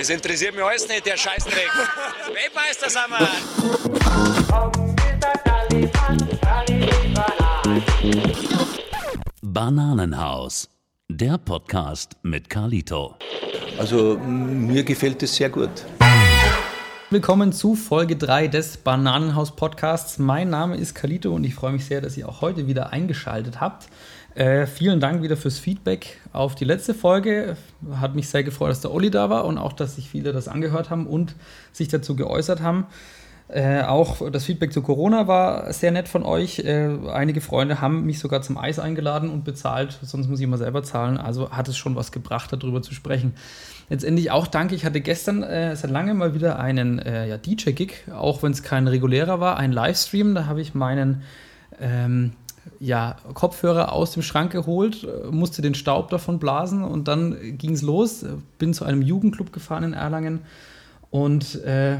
Das interessiert mich alles nicht, der Scheißdreck. Weltmeister sind wir. Bananenhaus, der Podcast mit Carlito. Also mir gefällt es sehr gut. Willkommen zu Folge 3 des Bananenhaus Podcasts. Mein Name ist Kalito und ich freue mich sehr, dass ihr auch heute wieder eingeschaltet habt. Äh, vielen Dank wieder fürs Feedback auf die letzte Folge. Hat mich sehr gefreut, dass der Olli da war und auch, dass sich viele das angehört haben und sich dazu geäußert haben. Äh, auch das Feedback zu Corona war sehr nett von euch. Äh, einige Freunde haben mich sogar zum Eis eingeladen und bezahlt, sonst muss ich immer selber zahlen. Also hat es schon was gebracht, darüber zu sprechen. Letztendlich auch danke, ich hatte gestern äh, seit langem mal wieder einen äh, ja, DJ-Gig, auch wenn es kein regulärer war, ein Livestream. Da habe ich meinen ähm, ja, Kopfhörer aus dem Schrank geholt, äh, musste den Staub davon blasen und dann ging es los. Bin zu einem Jugendclub gefahren in Erlangen und äh,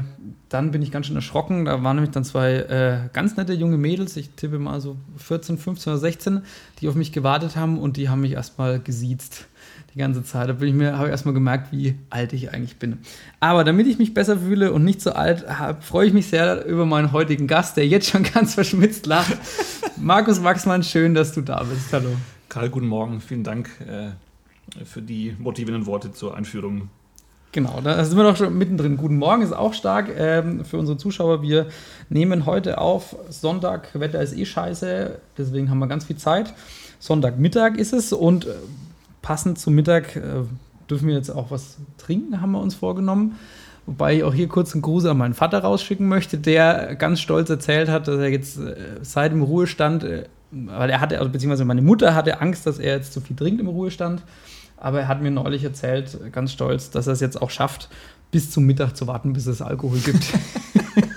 dann bin ich ganz schön erschrocken. Da waren nämlich dann zwei äh, ganz nette junge Mädels, ich tippe mal so 14, 15 oder 16, die auf mich gewartet haben und die haben mich erstmal gesiezt die ganze Zeit. Da bin ich mir, habe ich erstmal gemerkt, wie alt ich eigentlich bin. Aber damit ich mich besser fühle und nicht so alt, hab, freue ich mich sehr über meinen heutigen Gast, der jetzt schon ganz verschmitzt lacht. Markus Wachsmann, schön, dass du da bist. Hallo. Karl, guten Morgen. Vielen Dank äh, für die motivierenden Worte zur Einführung. Genau, da sind wir doch schon mittendrin. Guten Morgen ist auch stark ähm, für unsere Zuschauer. Wir nehmen heute auf Sonntag, Wetter ist eh scheiße, deswegen haben wir ganz viel Zeit. Sonntagmittag ist es und äh, passend zum Mittag äh, dürfen wir jetzt auch was trinken, haben wir uns vorgenommen. Wobei ich auch hier kurz einen Gruß an meinen Vater rausschicken möchte, der ganz stolz erzählt hat, dass er jetzt äh, seit dem Ruhestand, äh, weil er hatte, also beziehungsweise meine Mutter hatte Angst, dass er jetzt zu viel trinkt im Ruhestand. Aber er hat mir neulich erzählt, ganz stolz, dass er es jetzt auch schafft, bis zum Mittag zu warten, bis es Alkohol gibt.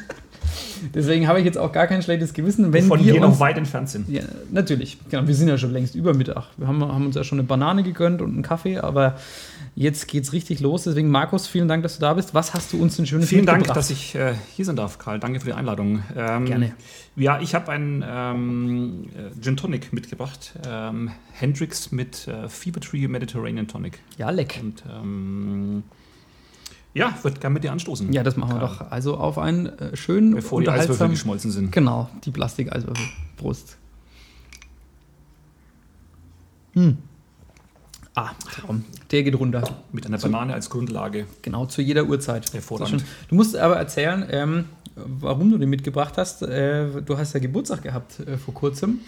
Deswegen habe ich jetzt auch gar kein schlechtes Gewissen, wenn Von wir hier uns, noch weit entfernt sind. ja, natürlich. Genau, wir sind ja schon längst über Mittag. Wir haben, haben uns ja schon eine Banane gegönnt und einen Kaffee, aber jetzt geht es richtig los. Deswegen, Markus, vielen Dank, dass du da bist. Was hast du uns denn schönes Vielen Dank, dass ich äh, hier sein darf, Karl. Danke für die Einladung. Ähm, Gerne. Ja, ich habe einen ähm, äh, Gin Tonic mitgebracht. Ähm, Hendrix mit äh, Fever Tree Mediterranean Tonic. Ja, leck. Und ähm, ja, würde gerne mit dir anstoßen. Ja, das machen wir Karl. doch. Also auf einen äh, schönen, Bevor die Eiswürfel unterhaltsamen- geschmolzen sind. Genau, die Plastikeiswürfel. Prost. Hm. Ah, Traum. Der geht runter. Mit einer Banane als Grundlage. Genau, zu jeder Uhrzeit. Hervorragend. Du musst aber erzählen, ähm, warum du den mitgebracht hast. Äh, du hast ja Geburtstag gehabt äh, vor kurzem.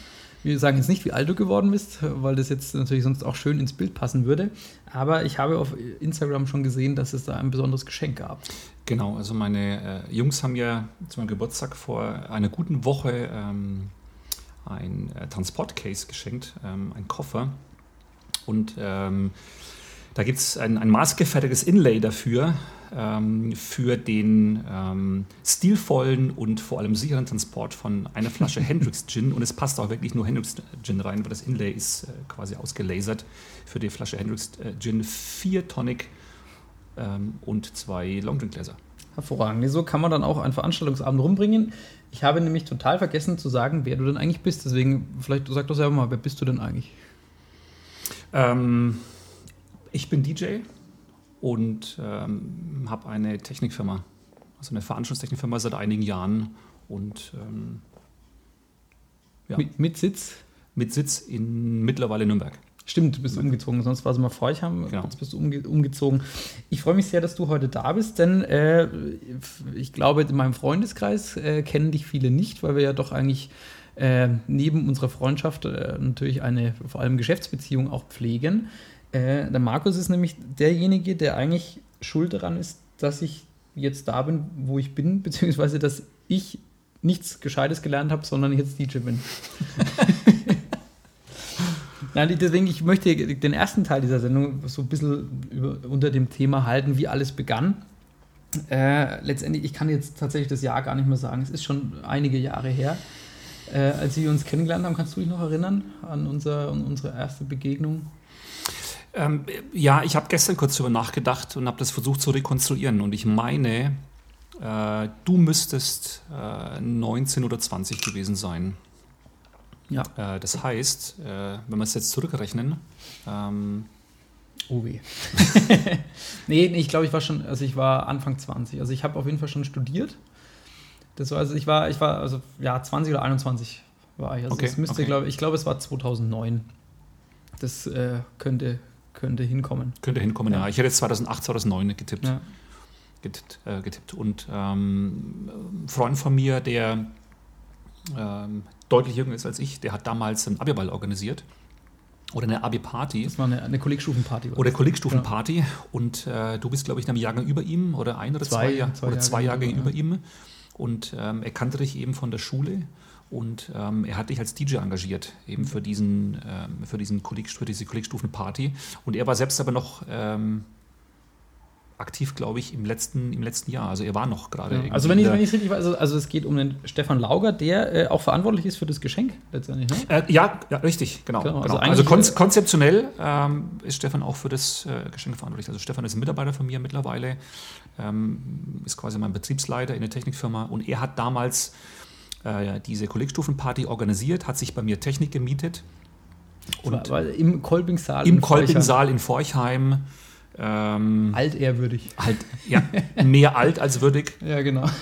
Wir sagen jetzt nicht, wie alt du geworden bist, weil das jetzt natürlich sonst auch schön ins Bild passen würde. Aber ich habe auf Instagram schon gesehen, dass es da ein besonderes Geschenk gab. Genau, also meine äh, Jungs haben mir zu meinem Geburtstag vor einer guten Woche ähm, ein äh, Transportcase geschenkt, ähm, ein Koffer. Und ähm, da gibt es ein, ein maßgefertigtes Inlay dafür, für den ähm, stilvollen und vor allem sicheren Transport von einer Flasche Hendrix Gin. Und es passt auch wirklich nur Hendrix Gin rein, weil das Inlay ist äh, quasi ausgelasert für die Flasche Hendrix Gin. Vier Tonic ähm, und zwei Longdrink-Gläser. Hervorragend. So kann man dann auch einen Veranstaltungsabend rumbringen. Ich habe nämlich total vergessen zu sagen, wer du denn eigentlich bist. Deswegen, vielleicht sag doch selber mal, wer bist du denn eigentlich? Ähm, ich bin DJ und ähm, habe eine Technikfirma, also eine Veranstaltungstechnikfirma seit einigen Jahren und ähm, ja, mit, Mit, mit Sitz? Sitz in mittlerweile Nürnberg. Stimmt, du bist umgezogen, sonst war es immer Forchheim, Genau. jetzt bist du umge umgezogen. Ich freue mich sehr, dass du heute da bist, denn äh, ich glaube, in meinem Freundeskreis äh, kennen dich viele nicht, weil wir ja doch eigentlich äh, neben unserer Freundschaft äh, natürlich eine vor allem Geschäftsbeziehung auch pflegen. Äh, der Markus ist nämlich derjenige, der eigentlich schuld daran ist, dass ich jetzt da bin, wo ich bin, beziehungsweise dass ich nichts Gescheites gelernt habe, sondern jetzt DJ bin. Nein, deswegen, ich möchte den ersten Teil dieser Sendung so ein bisschen über, unter dem Thema halten, wie alles begann. Äh, letztendlich, ich kann jetzt tatsächlich das Jahr gar nicht mehr sagen. Es ist schon einige Jahre her, äh, als wir uns kennengelernt haben. Kannst du dich noch erinnern an, unser, unsere erste Begegnung? Ähm, ja, ich habe gestern kurz darüber nachgedacht und habe das versucht zu rekonstruieren. Und ich meine, äh, du müsstest äh, 19 oder 20 gewesen sein. Ja. Äh, das heißt, äh, wenn wir es jetzt zurückrechnen, ähm, Oh weh. nee, nee, ich glaube, ich war schon, also ich war Anfang 20. Also ich habe auf jeden Fall schon studiert. Das war, also ich war, ich war, also ja, 20 oder 21 war ich. Also Okay, es müsste, okay. glaube ich, glaube, es war 2009. Das äh, könnte, könnte hinkommen. Könnte hinkommen, ja. Ja. Ich hätte jetzt 2008, 2009 getippt. Ja. getippt, äh, getippt. Und ähm, ein Freund von mir, der ähm, deutlich jünger ist als ich, der hat damals einen Abiball organisiert. Oder eine Abi-Party. Das war eine, eine Kollegstufenparty. Oder. Kollegstufenparty. Und äh, du bist, glaube ich, in einem Jahrgang über ihm oder ein oder Zwei, zwei, Jahr, zwei oder zwei Jahrgänge über ihm. Und ähm, er kannte dich eben von der Schule. Und ähm, er hat dich als DJ engagiert, eben für, diesen, ähm, für, diesen Kolleg, für diese Kollegstufenparty. Und er war selbst aber noch ähm, aktiv, glaube ich, im letzten, im letzten Jahr. Also er war noch gerade. Ja. Also wenn ich ich richtig weiß, also, also es geht um den Stefan Lauger, der äh, auch verantwortlich ist für das Geschenk letztendlich. Ne? Äh, ja, ja, richtig, genau. Genau, genau. also Also, eigentlich- konz konzeptionell ähm, ist Stefan auch für das äh, Geschenk verantwortlich. Also Stefan ist ein Mitarbeiter von mir mittlerweile, ähm, ist quasi mein Betriebsleiter in der Technikfirma und er hat damals äh, diese Kollegstufenparty organisiert, hat sich bei mir Technik gemietet und War, war im Kolbingsaal. im in Forchheim. Kolpingsaal in Forchheim ähm, Altehrwürdig. halt ja, mehr alt als würdig. Ja, genau.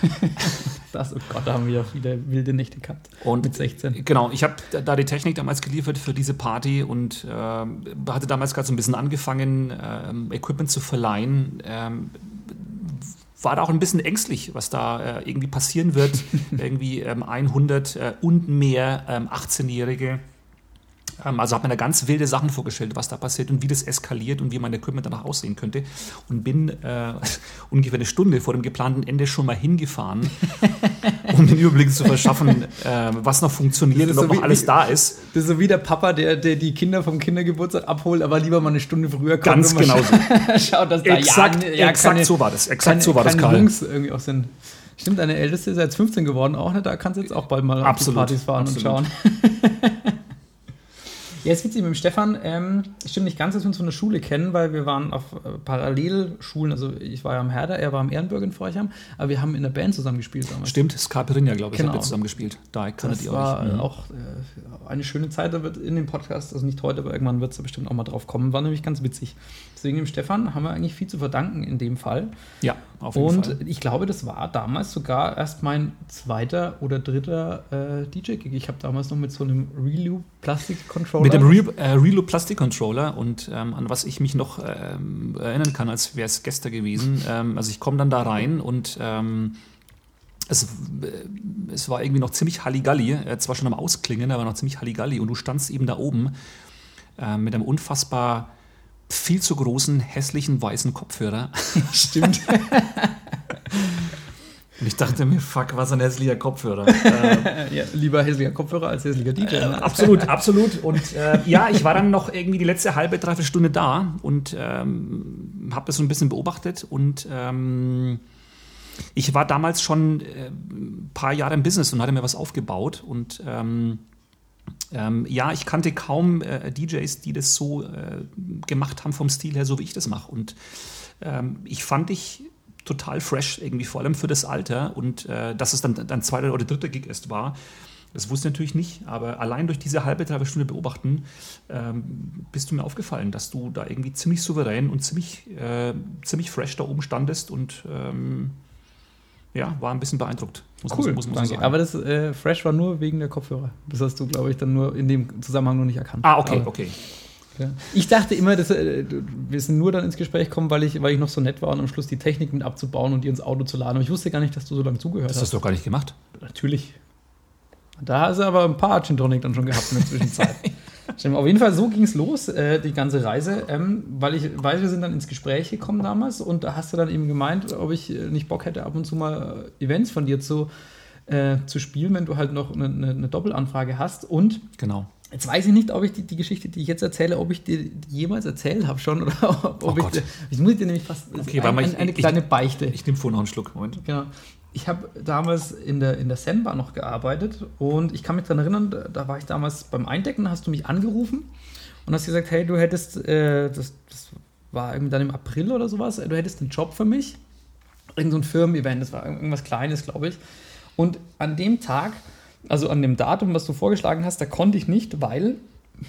Das, oh Gott, da haben wir ja viele wilde Nächte gehabt. Und Mit 16. Genau, ich habe da die Technik damals geliefert für diese Party und ähm, hatte damals gerade so ein bisschen angefangen, ähm, Equipment zu verleihen. Ähm, war da auch ein bisschen ängstlich, was da äh, irgendwie passieren wird. irgendwie ähm, 100 äh, und mehr ähm, 18-Jährige. Ähm, also habe mir da ganz wilde Sachen vorgestellt, was da passiert und wie das eskaliert und wie mein Equipment danach aussehen könnte. Und bin äh, ungefähr eine Stunde vor dem geplanten Ende schon mal hingefahren, um den Überblick zu verschaffen, äh, was noch funktioniert Das und ob so noch wie- alles da ist. Das ist so wie der Papa, der, der die Kinder vom Kindergeburtstag abholt, aber lieber mal eine Stunde früher kommt. Ganz und genau scha- Schaut, dass da Exakt, ja, ja, exakt keine, so war das. Exakt keine, so war das, keine Karl. Jungs irgendwie auch sind. Stimmt, deine Älteste ist jetzt 15 geworden auch, ne? Da kannst du jetzt auch bald mal auf die Absolut, Partys fahren und absolut. schauen. Ja, jetzt witzig mit dem Stefan. Ähm, stimmt nicht ganz, dass wir uns von der Schule kennen, weil wir waren auf äh, Parallelschulen. Also ich war ja am Herder, er war am Ehrenbürger in Forchheim, aber wir haben in der Band zusammen gespielt damals. Stimmt, Scarperinja, glaube ich, Genau. habt ihr zusammen gespielt. Da kanntet Das ihr war euch. äh, Mhm. auch äh, eine schöne Zeit, da wird in dem Podcast, also nicht heute, aber irgendwann wird es da bestimmt auch mal drauf kommen. War nämlich ganz witzig. Deswegen dem Stefan haben wir eigentlich viel zu verdanken in dem Fall. Ja, auf jeden Und Fall. ich glaube, das war damals sogar erst mein zweiter oder dritter äh, DJ-Gig. Ich habe damals noch mit so einem Reloop-Plastik-Controller. Mit dem Re äh, Reloop Plastic Controller und ähm, an was ich mich noch ähm, erinnern kann, als wäre es gestern gewesen. ähm, also ich komme dann da rein und ähm, es, äh, es war irgendwie noch ziemlich Halligalli, äh, zwar schon am Ausklingen, aber noch ziemlich Halligalli und du standst eben da oben äh, mit einem unfassbar viel zu großen, hässlichen, weißen Kopfhörer. Stimmt. Und ich dachte mir, fuck, was ein hässlicher Kopfhörer. ja, lieber hässlicher Kopfhörer als hässlicher DJ. Äh, ne? absolut, absolut. Und äh, ja, ich war dann noch irgendwie die letzte halbe, dreiviertel Stunde da und ähm, habe das so ein bisschen beobachtet. Und ähm, ich war damals schon äh, ein paar Jahre im Business und hatte mir was aufgebaut. Und ähm, ähm, ja, ich kannte kaum äh, DJs, die das so äh, gemacht haben vom Stil her, so wie ich das mache. Und ähm, ich fand dich total fresh, irgendwie vor allem für das Alter. Und äh, dass es dann dein zweiter oder dritter Gig erst war, das wusste ich natürlich nicht. Aber allein durch diese halbe, dreiviertel Stunde beobachten, ähm, bist du mir aufgefallen, dass du da irgendwie ziemlich souverän und ziemlich, äh, ziemlich fresh da oben standest und ähm, ja, war ein bisschen beeindruckt. Muss Cool, muss, muss danke. sagen. Aber das äh, Fresh war nur wegen der Kopfhörer. Das hast du, glaube ich, dann nur in dem Zusammenhang noch nicht erkannt. ah, okay, Aber, okay. ja. Ich dachte immer, dass, äh, wir sind nur dann ins Gespräch gekommen, weil ich, weil ich noch so nett war und am Schluss die Technik mit abzubauen und die ins Auto zu laden. Aber ich wusste gar nicht, dass du so lange zugehört Das hast. hast du doch gar nicht gemacht. Natürlich. Da hast du aber ein paar Gin Tonic dann schon gehabt in der Zwischenzeit. Stimmt, auf jeden Fall, so ging es los, äh, die ganze Reise, ähm, weil ich weiß, wir sind dann ins Gespräch gekommen damals und da hast du dann eben gemeint, ob ich äh, nicht Bock hätte, ab und zu mal äh, Events von dir zu, äh, zu spielen, wenn du halt noch eine, eine, eine Doppelanfrage hast. Und Genau. jetzt weiß ich nicht, ob ich die, die Geschichte, die ich jetzt erzähle, ob ich dir die jemals erzählt habe schon oder ob, Oh ich. Gott. Ich muss dir nämlich fast. Okay, ein, ein, ich- eine ich- kleine Beichte. Ich nehme vorher noch einen Schluck. Moment. Genau. Ich habe damals in der, in der Sandbar noch gearbeitet und ich kann mich daran erinnern, da, war ich damals beim Eindecken, hast du mich angerufen und hast gesagt, hey, du hättest, äh, das, das war irgendwie dann im April oder sowas, du hättest einen Job für mich. Irgend so ein Firmen-Event, das war irgendwas Kleines, glaube ich. Und an dem Tag, also an dem Datum, was du vorgeschlagen hast, da konnte ich nicht, weil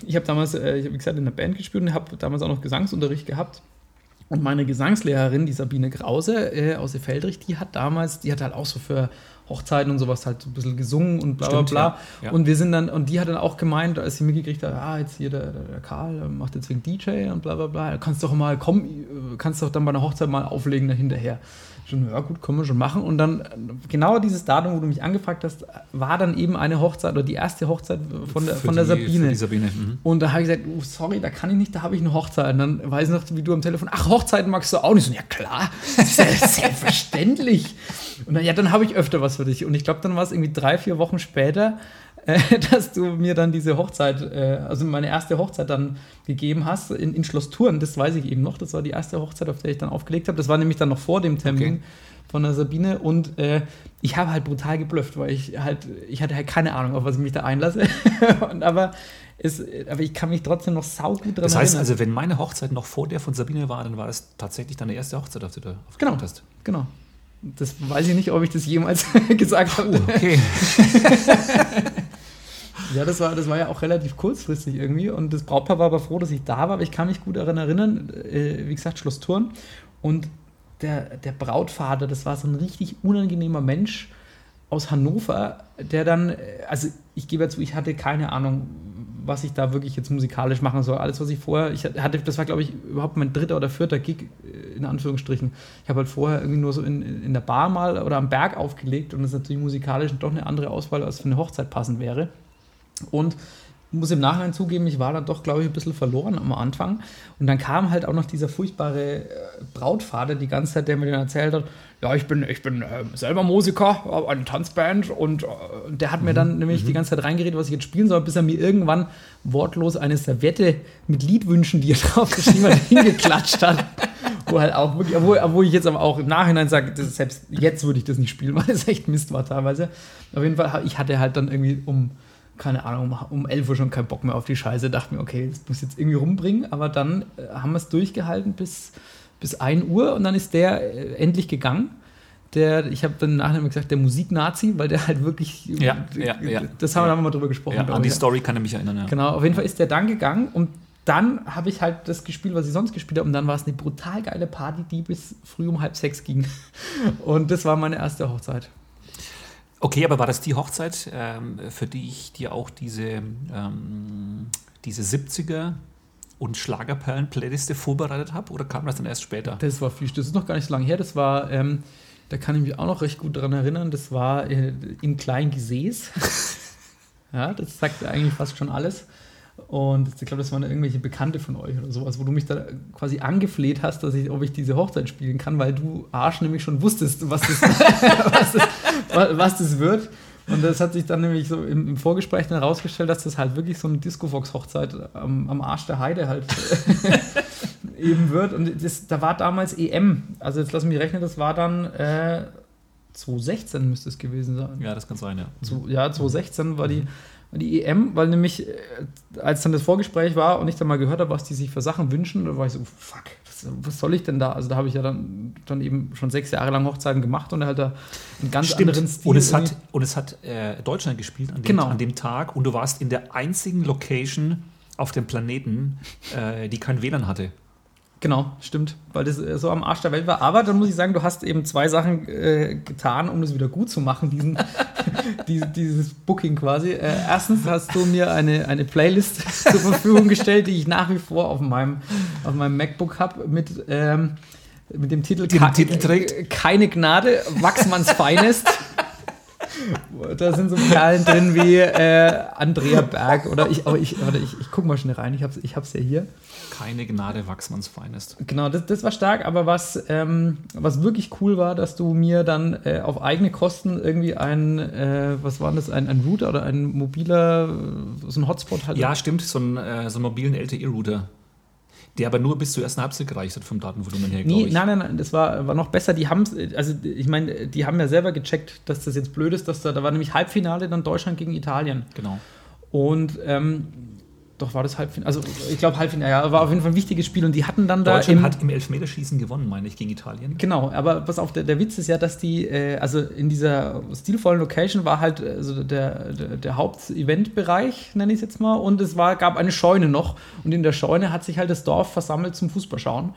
ich habe damals, äh, ich habe wie gesagt, in der Band gespielt und habe damals auch noch Gesangsunterricht gehabt. Und meine Gesangslehrerin, die Sabine Krause äh, aus Feldrich, die hat damals, die hat halt auch so für Hochzeiten und sowas halt so ein bisschen gesungen und bla Stimmt, bla bla. ja, ja. Und wir sind dann, und die hat dann auch gemeint, als sie mitgekriegt hat, ah, jetzt hier der, der, der Karl macht jetzt wegen DJ und bla bla bla, du kannst doch mal, komm, äh, kannst doch dann bei einer Hochzeit mal auflegen da hinterher. Schon, ja gut, können wir schon machen. Und dann, genau dieses Datum, wo du mich angefragt hast, war dann eben eine Hochzeit oder die erste Hochzeit von der, Für von der die- Sabine. Die Sabine. Mhm. Und da habe ich gesagt, oh, sorry, da kann ich nicht, da habe ich eine Hochzeit. Und dann weiß ich noch, wie du am Telefon, ach, Hochzeiten magst du auch nicht. So, ja klar, Selbst- selbstverständlich. Und dann, ja, dann habe ich öfter was für dich. Und ich glaube, dann war es irgendwie drei, vier Wochen später, äh, dass du mir dann diese Hochzeit, äh, also meine erste Hochzeit dann gegeben hast in, in Schloss Thurn. Das weiß ich eben noch. Das war die erste Hochzeit, auf der ich dann aufgelegt habe. Das war nämlich dann noch vor dem Termin. Okay. Von der Sabine und äh, ich habe halt brutal geblufft, weil ich halt, ich hatte halt keine Ahnung, auf was ich mich da einlasse. und aber, es, aber ich kann mich trotzdem noch saugut dran Das heißt erinnern. also, wenn meine Hochzeit noch vor der von Sabine war, dann war das tatsächlich deine erste Hochzeit, auf die du Genau. aufgelegt hast. Genau. Das weiß ich nicht, ob ich das jemals gesagt habe. Okay. Ja, das war, das war ja auch relativ kurzfristig irgendwie. Und das Brautpaar war aber froh, dass ich da war, aber ich kann mich gut daran erinnern, äh, wie gesagt, Schloss Thurn. Und der, der Brautvater, das war so ein richtig unangenehmer Mensch aus Hannover, der dann, äh, also ich gebe zu, ich hatte keine Ahnung, was ich da wirklich jetzt musikalisch machen soll. Alles, was ich vorher, ich hatte, das war, glaube ich, überhaupt mein dritter oder vierter Gig, äh, in Anführungsstrichen. Ich habe halt vorher irgendwie nur so in, in der Bar mal oder am Berg aufgelegt und das ist natürlich musikalisch doch eine andere Auswahl, als für eine Hochzeit passend wäre. Und muss im Nachhinein zugeben, ich war dann doch, glaube ich, ein bisschen verloren am Anfang. Und dann kam halt auch noch dieser furchtbare äh, Brautvater die ganze Zeit, der mir dann erzählt hat, ja, ich bin, ich bin äh, selber Musiker, habe eine Tanzband und äh, der hat mir dann nämlich die ganze Zeit reingeredet, was ich jetzt spielen soll, bis er mir irgendwann wortlos eine Servette mit Liedwünschen, die er drauf geschrieben hat, hingeklatscht hat. Wo halt auch wirklich, obwohl, obwohl ich jetzt aber auch im Nachhinein sage, selbst jetzt würde ich das nicht spielen, weil das echt Mist war teilweise. Auf jeden Fall, ich hatte halt dann irgendwie um, keine Ahnung, um, um 11 Uhr schon keinen Bock mehr auf die Scheiße. Dachte mir, okay, das muss ich jetzt irgendwie rumbringen. Aber dann äh, haben wir es durchgehalten bis, bis 1 Uhr und dann ist der äh, endlich gegangen. Der, ich habe dann nachher gesagt, der Musiknazi, weil der halt wirklich. Ja, ja, ja. Das haben wir Ja. mal drüber gesprochen. Ja, an die. Story kann ich mich erinnern. Ja. Genau, auf jeden Fall ist der dann gegangen und dann habe ich halt das gespielt, was ich sonst gespielt habe und dann war es eine brutal geile Party, die bis früh um halb sechs ging. Und das war meine erste Hochzeit. Okay, aber war das die Hochzeit, ähm, für die ich dir auch diese, ähm, diese 70er und Schlagerperlen-Playliste vorbereitet habe? Oder kam das dann erst später? Das war viel, das ist noch gar nicht so lange her. Das war, ähm, da kann ich mich auch noch recht gut daran erinnern, das war äh, in Kleingesäß. ja, das sagt eigentlich fast schon alles. Und ich glaube, das waren irgendwelche Bekannte von euch oder sowas, wo du mich da quasi angefleht hast, dass ich, ob ich diese Hochzeit spielen kann, weil du Arsch nämlich schon wusstest, was das, was das, was das wird. Und das hat sich dann nämlich so im, im Vorgespräch dann herausgestellt, dass das halt wirklich so eine Disco-Fox-Hochzeit am, am Arsch der Heide halt eben wird. Und das, da war damals EM. Also jetzt lass mich rechnen, das war dann äh, 2016 müsste es gewesen sein. Ja, das kann sein, ja. Zu, ja, 2016 war die, war die EM, weil nämlich, äh, als dann das Vorgespräch war und ich dann mal gehört habe, was die sich für Sachen wünschen, da war ich so, fuck, was, was soll ich denn da? Also da habe ich ja dann, dann eben schon sechs Jahre lang Hochzeiten gemacht und halt da einen ganz anderen Stil. Und es hat, und es hat äh, Deutschland gespielt an dem, Genau. an dem Tag und du warst in der einzigen Location auf dem Planeten, äh, die kein WLAN hatte. Genau, stimmt, weil das äh, so am Arsch der Welt war. Aber dann muss ich sagen, du hast eben zwei Sachen äh, getan, um das wieder gut zu machen, diesen, die, dieses Booking quasi. Äh, erstens hast du mir eine, eine Playlist zur Verfügung gestellt, die ich nach wie vor auf meinem, auf meinem MacBook habe, mit, ähm, mit dem Titel, Den Titel trägt? Keine Gnade, Wachsmanns Feinest. Da sind so Perlen drin wie äh, Andrea Berg oder ich, aber ich, warte, ich, ich guck mal schnell rein, ich hab's, ich hab's ja hier. Keine Gnade Wachsmanns Feinest. Genau, das, das war stark, aber was, ähm, was wirklich cool war, dass du mir dann äh, auf eigene Kosten irgendwie ein, äh, was war das, ein, ein Router oder ein mobiler, so ein Hotspot halt. Ja, stimmt, so einen, äh, so einen mobilen LTE-Router. Der aber nur bis zur ersten Halbzeit gereicht hat vom Datenvolumen her, Nee, nein, nein, nein, das war, war noch besser. Die haben also ich meine, die haben ja selber gecheckt, dass das jetzt blöd ist, dass da, da war nämlich Halbfinale dann Deutschland gegen Italien. Genau. Und ähm, doch war das Halbfinale. Also ich glaube Halbfinale, ja, war auf jeden Fall ein wichtiges Spiel und die hatten dann da. Deutschland im- hat im Elfmeterschießen gewonnen, meine ich, gegen Italien. Genau, aber pass auf, der, der Witz ist ja, dass die, äh, also in dieser stilvollen Location war halt also der, der, der Haupteventbereich, nenne ich es jetzt mal, und es war, gab eine Scheune noch und in der Scheune hat sich halt das Dorf versammelt zum Fußballschauen.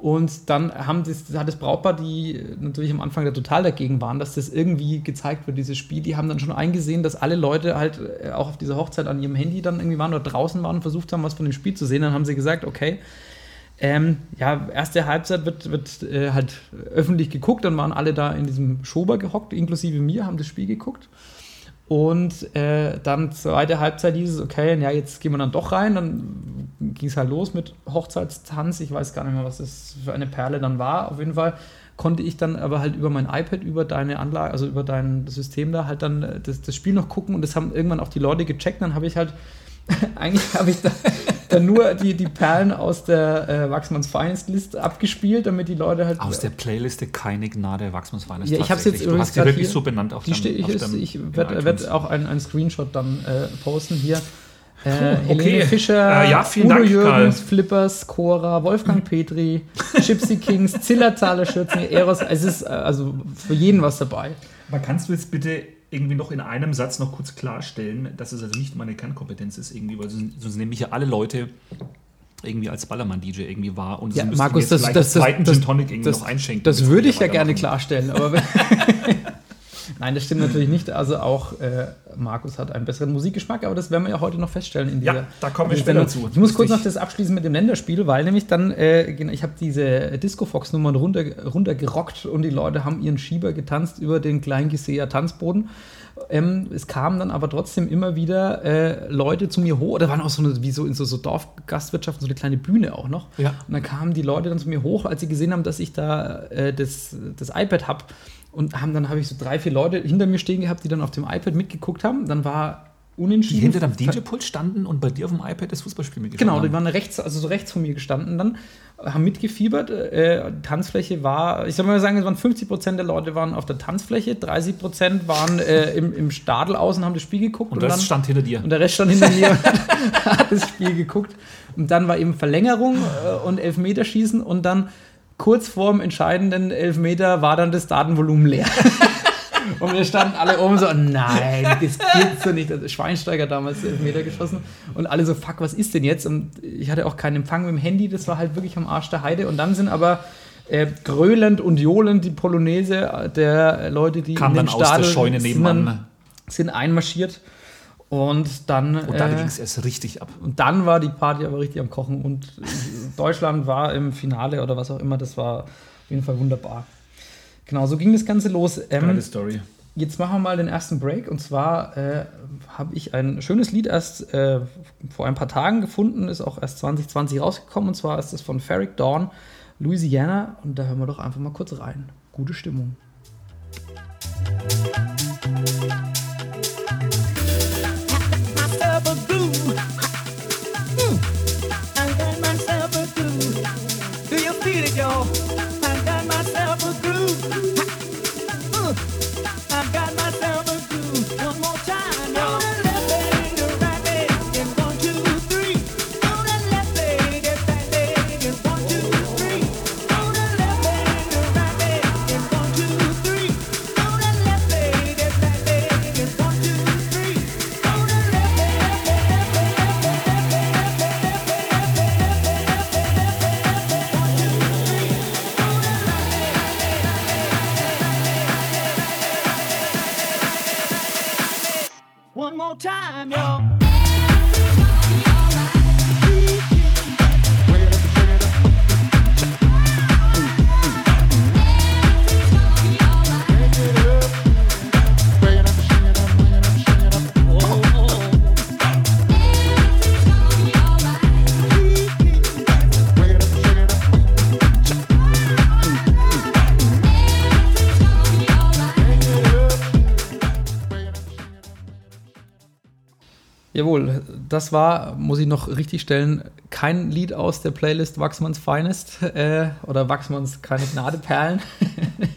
Und dann haben das, hat das Brautpaar, die natürlich am Anfang da total dagegen waren, dass das irgendwie gezeigt wird, dieses Spiel, die haben dann schon eingesehen, dass alle Leute halt äh, auch auf dieser Hochzeit an ihrem Handy dann irgendwie waren oder draußen waren und versucht haben, was von dem Spiel zu sehen. Dann haben sie gesagt, okay, ähm, ja, erste Halbzeit wird, wird äh, halt öffentlich geguckt, dann waren alle da in diesem Schober gehockt, inklusive mir, haben das Spiel geguckt. Und äh, dann zweite Halbzeit hieß es, okay, ja, jetzt gehen wir dann doch rein. Dann ging es halt los mit Hochzeitstanz. Ich weiß gar nicht mehr, was das für eine Perle dann war. Auf jeden Fall konnte ich dann aber halt über mein iPad, über deine Anlage, also über dein System da halt dann äh, das, das Spiel noch gucken und das haben irgendwann auch die Leute gecheckt. Dann habe ich halt, eigentlich habe ich da, dann nur die, die Perlen aus der äh, Wachsmanns Finest List abgespielt, damit die Leute halt. Aus der Playliste keine Gnade Wachsmanns Feines. Ja, ich hab's jetzt tatsächlich. Du übrigens hast sie wirklich hier. so benannt auf Die deinem- auf ist, deinem- ich werde werd auch einen, Screenshot dann äh, posten hier. Äh, Puh, okay. Helene Fischer, Äh, ja, Udo Dank, Jürgens, Karl. Flippers, Cora, Wolfgang Petri, Gypsy Kings, Zillertaler Schürzen, Eros. Es ist äh, also für jeden was dabei. Aber kannst du jetzt bitte irgendwie noch in einem Satz noch kurz klarstellen, dass es also nicht meine Kernkompetenz ist, irgendwie, weil sonst, sonst nehme ich ja alle Leute irgendwie als Ballermann-DJ irgendwie wahr und Ja, Markus, das, das, einen zweiten das, Gin Tonic irgendwie das, noch einschenken. das würde ich ja gerne klarstellen, aber Nein, das stimmt natürlich nicht. Also auch äh, Markus hat einen besseren Musikgeschmack, aber das werden wir ja heute noch feststellen in dieser. Ja, da kommen wir später zu. Ich muss kurz noch das abschließen mit dem Länderspiel, weil nämlich dann, äh, genau, ich habe diese Disco Fox Nummern runter, runtergerockt und die Leute haben ihren Schieber getanzt über den Kleingeseher Tanzboden. Ähm, es kamen dann aber trotzdem immer wieder äh, Leute zu mir hoch, oder waren auch so eine, wie so in so, so Dorfgastwirtschaften, so eine kleine Bühne auch noch. Ja. Und dann kamen die Leute dann zu mir hoch, als sie gesehen haben, dass ich da äh, das, das iPad habe. Und haben dann habe ich so drei, vier Leute hinter mir stehen gehabt, die dann auf dem iPad mitgeguckt haben. Dann war Die unentschieden. hinter deinem DJ-Pult standen und bei dir auf dem iPad das Fußballspiel mitgeschaut Genau, die waren rechts, also so rechts von mir gestanden dann, haben mitgefiebert. Äh, die Tanzfläche war, ich soll mal sagen, es waren 50 Prozent der Leute waren auf der Tanzfläche, 30 Prozent waren äh, im, im Stadel außen, haben das Spiel geguckt. Und das dann, stand hinter dir. und der Rest stand hinter mir und hat das Spiel geguckt. Und dann war eben Verlängerung äh, und Elfmeterschießen und dann kurz vorm entscheidenden Elfmeter war dann das Datenvolumen leer. Und wir standen alle oben so, nein, das gibt's so nicht. Also Schweinsteiger damals Elfmeter geschossen. Und alle so, fuck, was ist denn jetzt? Und ich hatte auch keinen Empfang mit dem Handy, das war halt wirklich am Arsch der Heide. Und dann sind aber äh, grölend und johlend die Polonaise der Leute, die Kam in dem dann aus der Scheune nebenan. sind einmarschiert. Und dann, Und dann äh, ging es erst richtig ab. und dann war die Party aber richtig am Kochen. Und Deutschland war im Finale oder was auch immer. Das war auf jeden Fall wunderbar. Genau, so ging das Ganze los. Ähm, Geile Story. Jetzt machen wir mal den ersten Break. Und zwar äh, habe ich ein schönes Lied erst äh, vor ein paar Tagen gefunden, ist auch erst 2020 rausgekommen. Und zwar ist es von Ferric Dawn, Louisiana. Und da hören wir doch einfach mal kurz rein. Gute Stimmung. myself Jawohl, das war, muss ich noch richtig stellen, kein Lied aus der Playlist Wachsmanns Finest äh, oder Wachsmanns keine Gnadeperlen,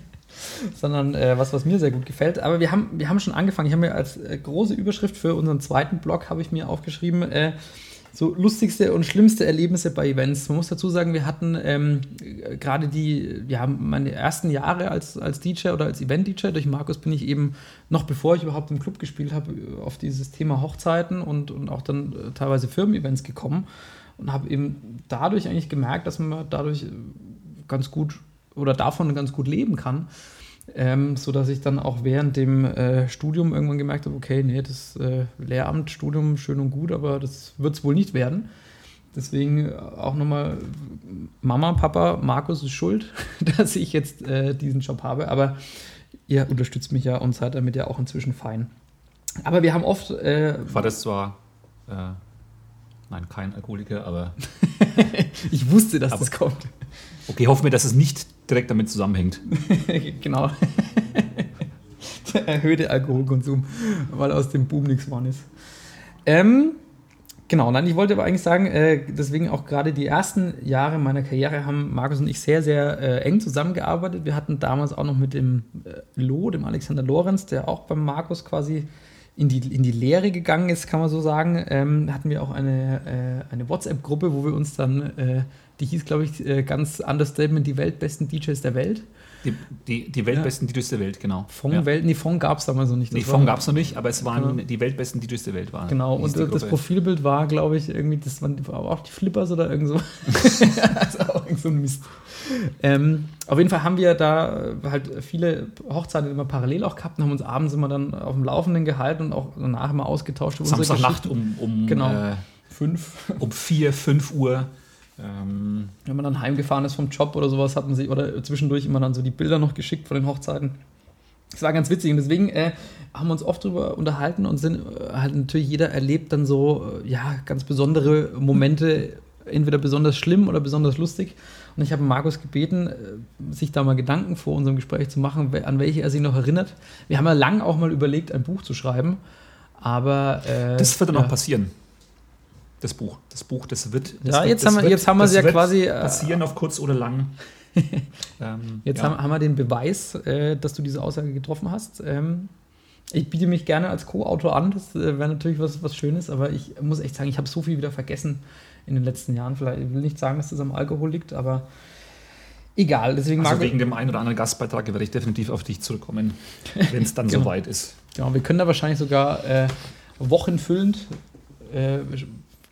sondern äh, was, was mir sehr gut gefällt. Aber wir haben, wir haben schon angefangen. Ich habe mir als äh, große Überschrift für unseren zweiten Blog habe ich mir aufgeschrieben, äh, so lustigste und schlimmste Erlebnisse bei Events. Man muss dazu sagen, wir hatten ähm, gerade die, ja, meine ersten Jahre als, als DJ oder als Event-DJ. Durch Markus bin ich eben, noch bevor ich überhaupt im Club gespielt habe, auf dieses Thema Hochzeiten und, und auch dann äh, teilweise Firmen-Events gekommen und habe eben dadurch eigentlich gemerkt, dass man dadurch ganz gut oder davon ganz gut leben kann. Ähm, so dass ich dann auch während dem äh, Studium irgendwann gemerkt habe, okay, nee, das äh, Lehramt, Studium schön und gut, aber das wird es wohl nicht werden. Deswegen auch nochmal, Mama, Papa, Markus ist schuld, dass ich jetzt äh, diesen Job habe, aber ihr unterstützt mich ja und seid damit ja auch inzwischen fein. Aber wir haben oft. Äh, War das zwar, äh, nein, kein Alkoholiker, aber ich wusste, dass Aber- das kommt. Okay, hoffen wir, dass es nicht direkt damit zusammenhängt. genau. Der erhöhte Alkoholkonsum, weil aus dem Boom nichts geworden ist. Ähm, genau, nein, ich wollte aber eigentlich sagen, äh, deswegen auch gerade die ersten Jahre meiner Karriere haben Markus und ich sehr, sehr äh, eng zusammengearbeitet. Wir hatten damals auch noch mit dem äh, Lo, dem Alexander Lorenz, der auch beim Markus quasi in die, in die Lehre gegangen ist, kann man so sagen, ähm, hatten wir auch eine, äh, eine WhatsApp-Gruppe, wo wir uns dann, äh, die hieß, glaube ich, äh, ganz Understatement, die weltbesten DJs der Welt. Die, die, die weltbesten DJs der Welt, genau. Fond ja. Welt, nee, Fond gab es damals noch nicht. Nee, Das Fond war- gab es noch nicht, aber es waren Genau. die weltbesten DJs der Welt. Waren, Genau, und das Gruppe. Profilbild war, glaube ich, irgendwie, das waren auch die Flippers oder irgend so. also auch irgend so ein Mist. Ähm, auf jeden Fall haben wir da äh, halt viele Hochzeiten immer parallel auch gehabt und haben uns abends immer dann auf dem Laufenden gehalten und auch danach immer ausgetauscht. Samstagnacht um, um, Genau. äh, Fünf. um 4, 5 Uhr. Ähm, Wenn man dann heimgefahren ist vom Job oder sowas, hatten sie oder zwischendurch immer dann so die Bilder noch geschickt von den Hochzeiten. Das war ganz witzig und deswegen äh, haben wir uns oft darüber unterhalten und sind äh, halt natürlich jeder erlebt dann so, äh, ja, ganz besondere Momente, entweder besonders schlimm oder besonders lustig. Und ich habe Markus gebeten, äh, sich da mal Gedanken vor unserem Gespräch zu machen, we- an welche er sich noch erinnert. Wir haben ja lang auch mal überlegt, ein Buch zu schreiben, aber. Das wird dann ja. auch passieren. Das Buch. Das Buch, das wird. Das Ja, wird, jetzt das haben wir- wird, jetzt haben wir sie ja quasi, äh, Passieren auf kurz oder lang. ähm, Jetzt ja. haben, haben wir den Beweis, äh, dass du diese Aussage getroffen hast. Ähm, ich biete mich gerne als Co-Autor an, das äh, wäre natürlich was, was Schönes, aber ich muss echt sagen, ich habe so viel wieder vergessen in den letzten Jahren. Vielleicht ich will nicht sagen, dass das am Alkohol liegt, aber egal. Deswegen Also wegen dem einen oder anderen Gastbeitrag werde ich definitiv auf dich zurückkommen, wenn es dann Genau. soweit ist. genau, wir können da wahrscheinlich sogar äh, wochenfüllend äh,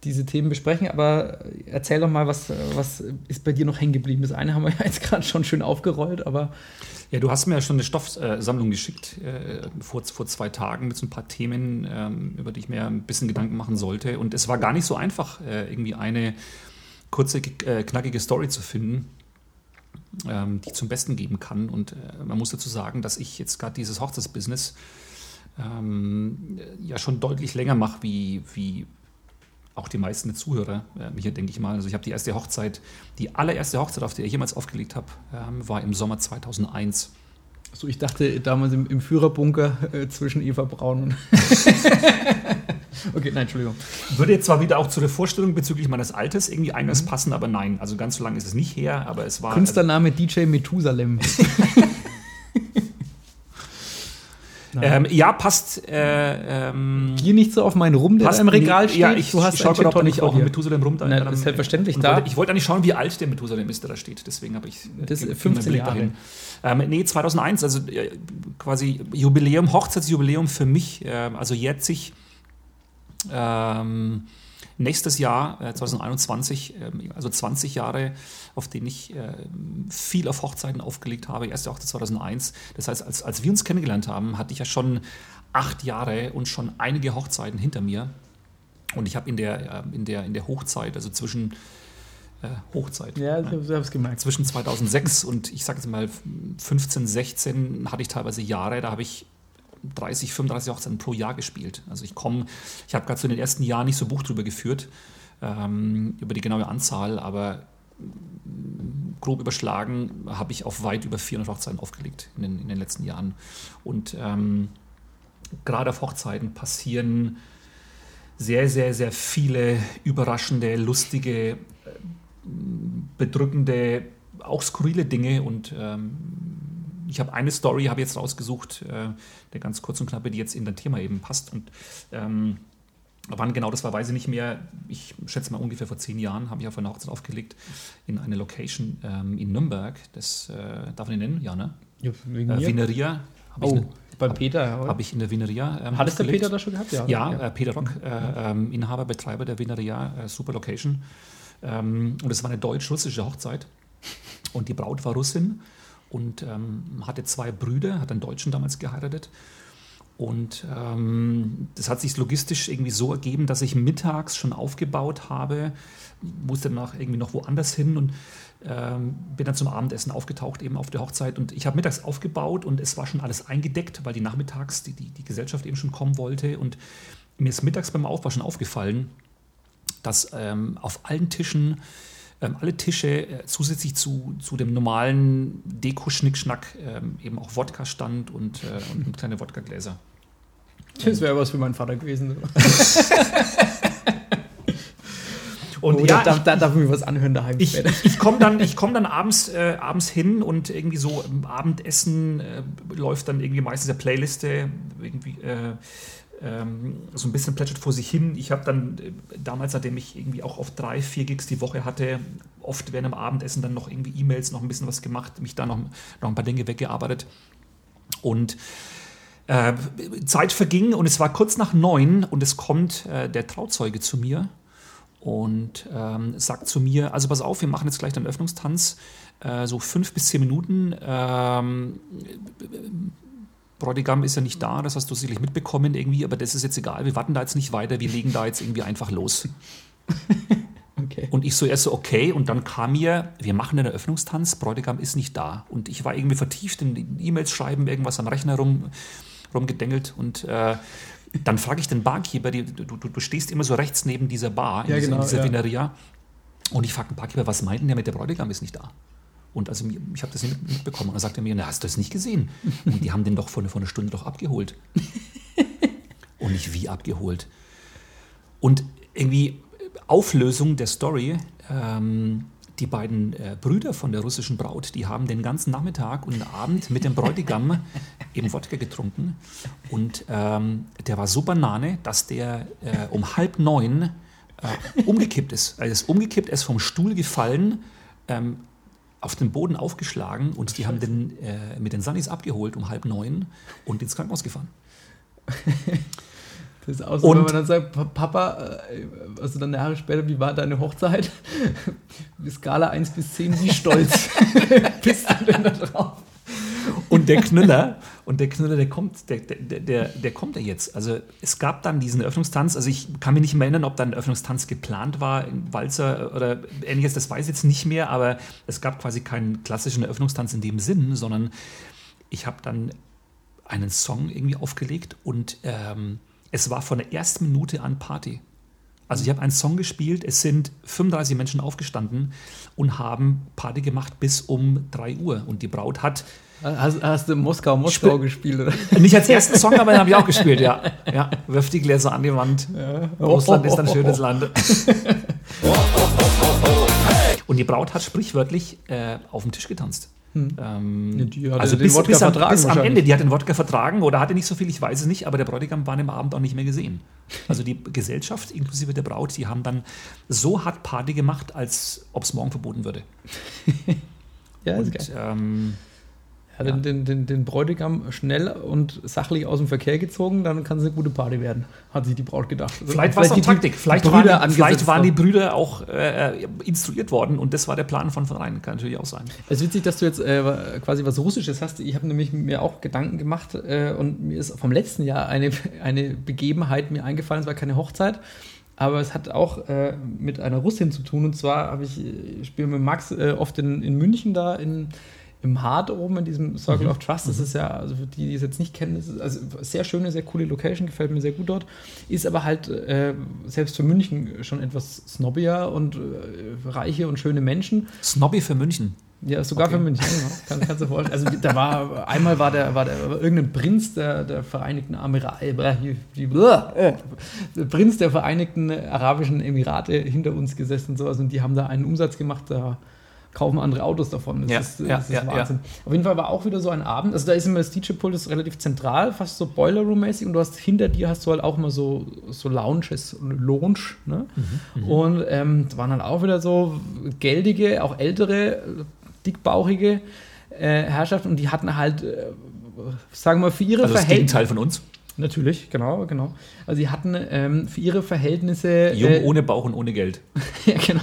diese Themen besprechen, aber erzähl doch mal, was, was ist bei dir noch hängen geblieben? Das eine haben wir ja jetzt gerade schon schön aufgerollt, aber Ja, du hast mir ja schon eine Stoffsammlung geschickt äh, vor, vor zwei Tagen mit so ein paar Themen, ähm, über die ich mir ein bisschen Gedanken machen sollte. Und es war gar nicht so einfach, äh, irgendwie eine kurze, äh, knackige Story zu finden, ähm, die ich zum Besten geben kann. Und äh, man muss dazu sagen, dass ich jetzt gerade dieses Hochzeitsbusiness ähm, ja schon deutlich länger mache, wie, wie auch die meisten Zuhörer, äh, hier denke ich mal. Also ich habe die erste Hochzeit, die allererste Hochzeit, auf der ich jemals aufgelegt habe, ähm, war im Sommer 2001. So, ich dachte damals im, im Führerbunker äh, zwischen Eva Braun und. okay, nein, Entschuldigung. Würde jetzt zwar wieder auch zu der Vorstellung bezüglich meines Alters irgendwie Mhm. eines passen, aber nein. Also ganz so lange ist es nicht her, aber es war. Künstlername DJ Methusalem. Ähm, ja, passt. Äh, ähm, Geh nicht so auf meinen Rum, der im Regal steht. Ja, ich, du hast ich schaue gerade, ob nicht auch ein. Methusalem rum da. Nein, da- ist selbstverständlich da. Wollte, ich wollte eigentlich schauen, wie alt der Methusalem ist, der da steht. Deswegen habe ich. äh, Das ist ging 15 mein Blick Jahre. dahin. Ähm, nee, 2001, also äh, quasi Jubiläum, Hochzeitsjubiläum für mich. ähm, also sich ähm, nächstes Jahr, äh, 2021, ähm, also 20 Jahre, auf denen ich äh, viel auf Hochzeiten aufgelegt habe. Erste Hochzeit 2001. Das heißt, als, als wir uns kennengelernt haben, hatte ich ja schon acht Jahre und schon einige Hochzeiten hinter mir. Und ich habe in der, äh, in, der, in der Hochzeit, also zwischen äh, Hochzeit, Ja, ich habe es gemerkt. zwischen 2006 und ich sage jetzt mal 15, 16 hatte ich teilweise Jahre, da habe ich 30, 35 Hochzeiten pro Jahr gespielt. Also ich komme, ich habe gerade so in den ersten Jahren nicht so Buch drüber geführt, ähm, über die genaue Anzahl, aber grob überschlagen habe ich auf weit über 400 Hochzeiten aufgelegt in den, in den letzten Jahren. Und ähm, gerade auf Hochzeiten passieren sehr, sehr, sehr viele überraschende, lustige, bedrückende, auch skurrile Dinge und ähm, ich habe eine Story, habe jetzt rausgesucht, äh, der ganz kurz und knappe, die jetzt in dein Thema eben passt und ähm, Wann genau das war, weiß ich nicht mehr. Ich schätze mal ungefähr vor zehn Jahren habe ich auf eine Hochzeit aufgelegt in eine Location ähm, in Nürnberg. Das äh, darf ich nennen? Ja, ne? Ja, wegen Äh, ich Oh, ne- bei hab- Peter. ja? Habe ich in der Vineria. Ähm, Hat es der. Peter da schon gehabt? Ja, ja. Äh, Peter Rock, äh, ähm, Inhaber, Betreiber der Vineria, äh, super Location. Ähm, und es war eine deutsch-russische Hochzeit. Und die Braut war Russin und ähm, hatte zwei Brüder, hat einen Deutschen damals geheiratet. Und ähm, das hat sich logistisch irgendwie so ergeben, dass ich mittags schon aufgebaut habe, musste danach irgendwie noch woanders hin und ähm, bin dann zum Abendessen aufgetaucht, eben auf der Hochzeit. Und ich habe mittags aufgebaut und es war schon alles eingedeckt, weil die nachmittags die, die, die Gesellschaft eben schon kommen wollte. Und mir ist mittags beim Aufbau schon aufgefallen, dass ähm, auf allen Tischen, ähm, alle Tische äh, zusätzlich zu, zu dem normalen Deko-Schnickschnack ähm, eben auch Wodka stand und, äh, und kleine Wodka-Gläser. Das wäre was für meinen Vater gewesen. Und oh, ja, da, ich- da darf ich mir was anhören daheim Ich, später. ich komme dann, ich komm dann abends, äh, abends hin und irgendwie so im Abendessen äh, läuft dann irgendwie meistens der Playliste irgendwie äh, ähm, so ein bisschen plätschert vor sich hin. Ich habe dann äh, damals, nachdem ich irgendwie auch auf drei, vier Gigs die Woche hatte, oft während dem Abendessen dann noch irgendwie E-Mails, noch ein bisschen was gemacht, mich da noch, noch ein paar Dinge weggearbeitet. Und äh, Zeit verging und es war kurz nach neun und es kommt äh, der Trauzeuge zu mir und ähm, sagt zu mir, also pass auf, wir machen jetzt gleich den Öffnungstanz, äh, so fünf bis zehn Minuten. Ähm, Bräutigam ist ja nicht da, das hast du sicherlich mitbekommen irgendwie, aber das ist jetzt egal, wir warten da jetzt nicht weiter, wir legen da jetzt irgendwie einfach los. Okay. Und ich so erst so, okay, und dann kam mir, wir machen den Eröffnungstanz, Bräutigam ist nicht da. Und ich war irgendwie vertieft in E-Mails schreiben, irgendwas am Rechner rum, rumgedengelt und äh, dann frage ich den Barkeeper, die, du, du, du stehst immer so rechts neben dieser Bar, in Ja, dieser, genau, in dieser ja. Vineria. Und ich frage den Barkeeper, was meinten der mit der Bräutigam ist nicht da? Und also ich habe das nicht mitbekommen. Und dann sagt er mir, na, hast du das nicht gesehen? Und die haben den doch vor, vor einer Stunde doch abgeholt. Und nicht wie abgeholt. Und irgendwie Auflösung der Story, ähm, die beiden äh, Brüder von der russischen Braut, die haben den ganzen Nachmittag und Abend mit dem Bräutigam eben Wodka getrunken. Und ähm, der war so Banane, dass der äh, um halb neun äh, umgekippt ist. Er ist umgekippt, er ist vom Stuhl gefallen, ähm, auf den Boden aufgeschlagen und die haben den äh, mit den Sunnis abgeholt um halb neun und ins Krankenhaus gefahren. Das ist auch so, Und- wenn man dann sagt, "Pa- Papa, äh, also dann Jahre später, wie war deine Hochzeit? Skala 1 bis 10, wie stolz bist du denn da drauf? Und der Knüller, und der Knüller, der kommt, der, der, der, der kommt ja jetzt. Also es gab dann diesen Eröffnungstanz, also ich kann mich nicht mehr erinnern, ob dann ein Eröffnungstanz geplant war, Walzer oder ähnliches, das weiß ich jetzt nicht mehr, aber es gab quasi keinen klassischen Eröffnungstanz in dem Sinn, sondern ich habe dann einen Song irgendwie aufgelegt und ähm, es war von der ersten Minute an Party. Also ich habe einen Song gespielt, es sind 35 Menschen aufgestanden und haben Party gemacht bis um 3 Uhr und die Braut hat Hast, hast du Moskau, Moskau Spiel- gespielt, oder? nicht als ersten Song, aber den habe ich auch gespielt, ja. ja. Wirf die Gläser an die Wand. Russland ist ein schönes Land. Und die Braut hat sprichwörtlich äh, auf dem Tisch getanzt. Ähm, Hm. Ja, die hatte also bis, Wodka bis, am, bis am. Ende, die hat den Wodka vertragen oder hatte nicht so viel, ich weiß es nicht, aber der Bräutigam war am Abend auch nicht mehr gesehen. Also die Gesellschaft inklusive der Braut, die haben dann so hart Party gemacht, als ob es morgen verboten würde. Ja, ist Und geil. ähm, Hat den, den, den, den Bräutigam schnell und sachlich aus dem Verkehr gezogen, dann kann es eine gute Party werden, hat sich die Braut gedacht. Also Vielleicht war es auch die- Taktik. die Vielleicht, Brüder waren, die, vielleicht waren die. Brüder auch äh, instruiert worden und das war der Plan von vornherein. Kann natürlich auch sein. Es ist witzig, dass du jetzt äh, quasi was Russisches hast. Ich habe nämlich mir auch Gedanken gemacht äh, und mir ist vom letzten Jahr eine, eine Begebenheit mir eingefallen. Es war keine Hochzeit, aber es hat auch äh, mit einer Russin zu tun. Und zwar habe ich, ich spiele mit Max äh, oft in, in München da in, im Hart oben in diesem Circle of Trust. Das ist ja, also für die, die es jetzt nicht kennen, ist also sehr schöne, sehr coole Location, gefällt mir sehr gut dort. Ist aber halt äh, selbst für München schon etwas snobbier und äh, reiche und schöne Menschen. Snobby für München. Ja, sogar Okay. für München. Ja, genau. Kann, kannst du vorstellen. Also da war einmal war der, war der irgendein Prinz der, der Vereinigten Emirate, der Prinz der Vereinigten Arabischen Emirate hinter uns gesessen und sowas und die haben da einen Umsatz gemacht, da kaufen andere Autos davon. Das Ja, ist, ja, das ist ja, Wahnsinn. Auf jeden Fall war auch wieder so ein Abend. Also da ist immer das DJ-Pult relativ zentral, fast so Boiler Room-mäßig und du hast hinter dir hast du halt auch immer so, so Lounges, Lounge, ne? Und ähm, da waren dann auch wieder so geldige, auch ältere, dickbauchige äh, Herrschaften und die hatten halt, äh, sagen wir mal, für ihre Also das Verhältnisse. Gegenteil von uns. Natürlich, genau, genau. Also sie hatten ähm, für ihre Verhältnisse. Jung äh, ohne Bauch und ohne Geld. ja, genau.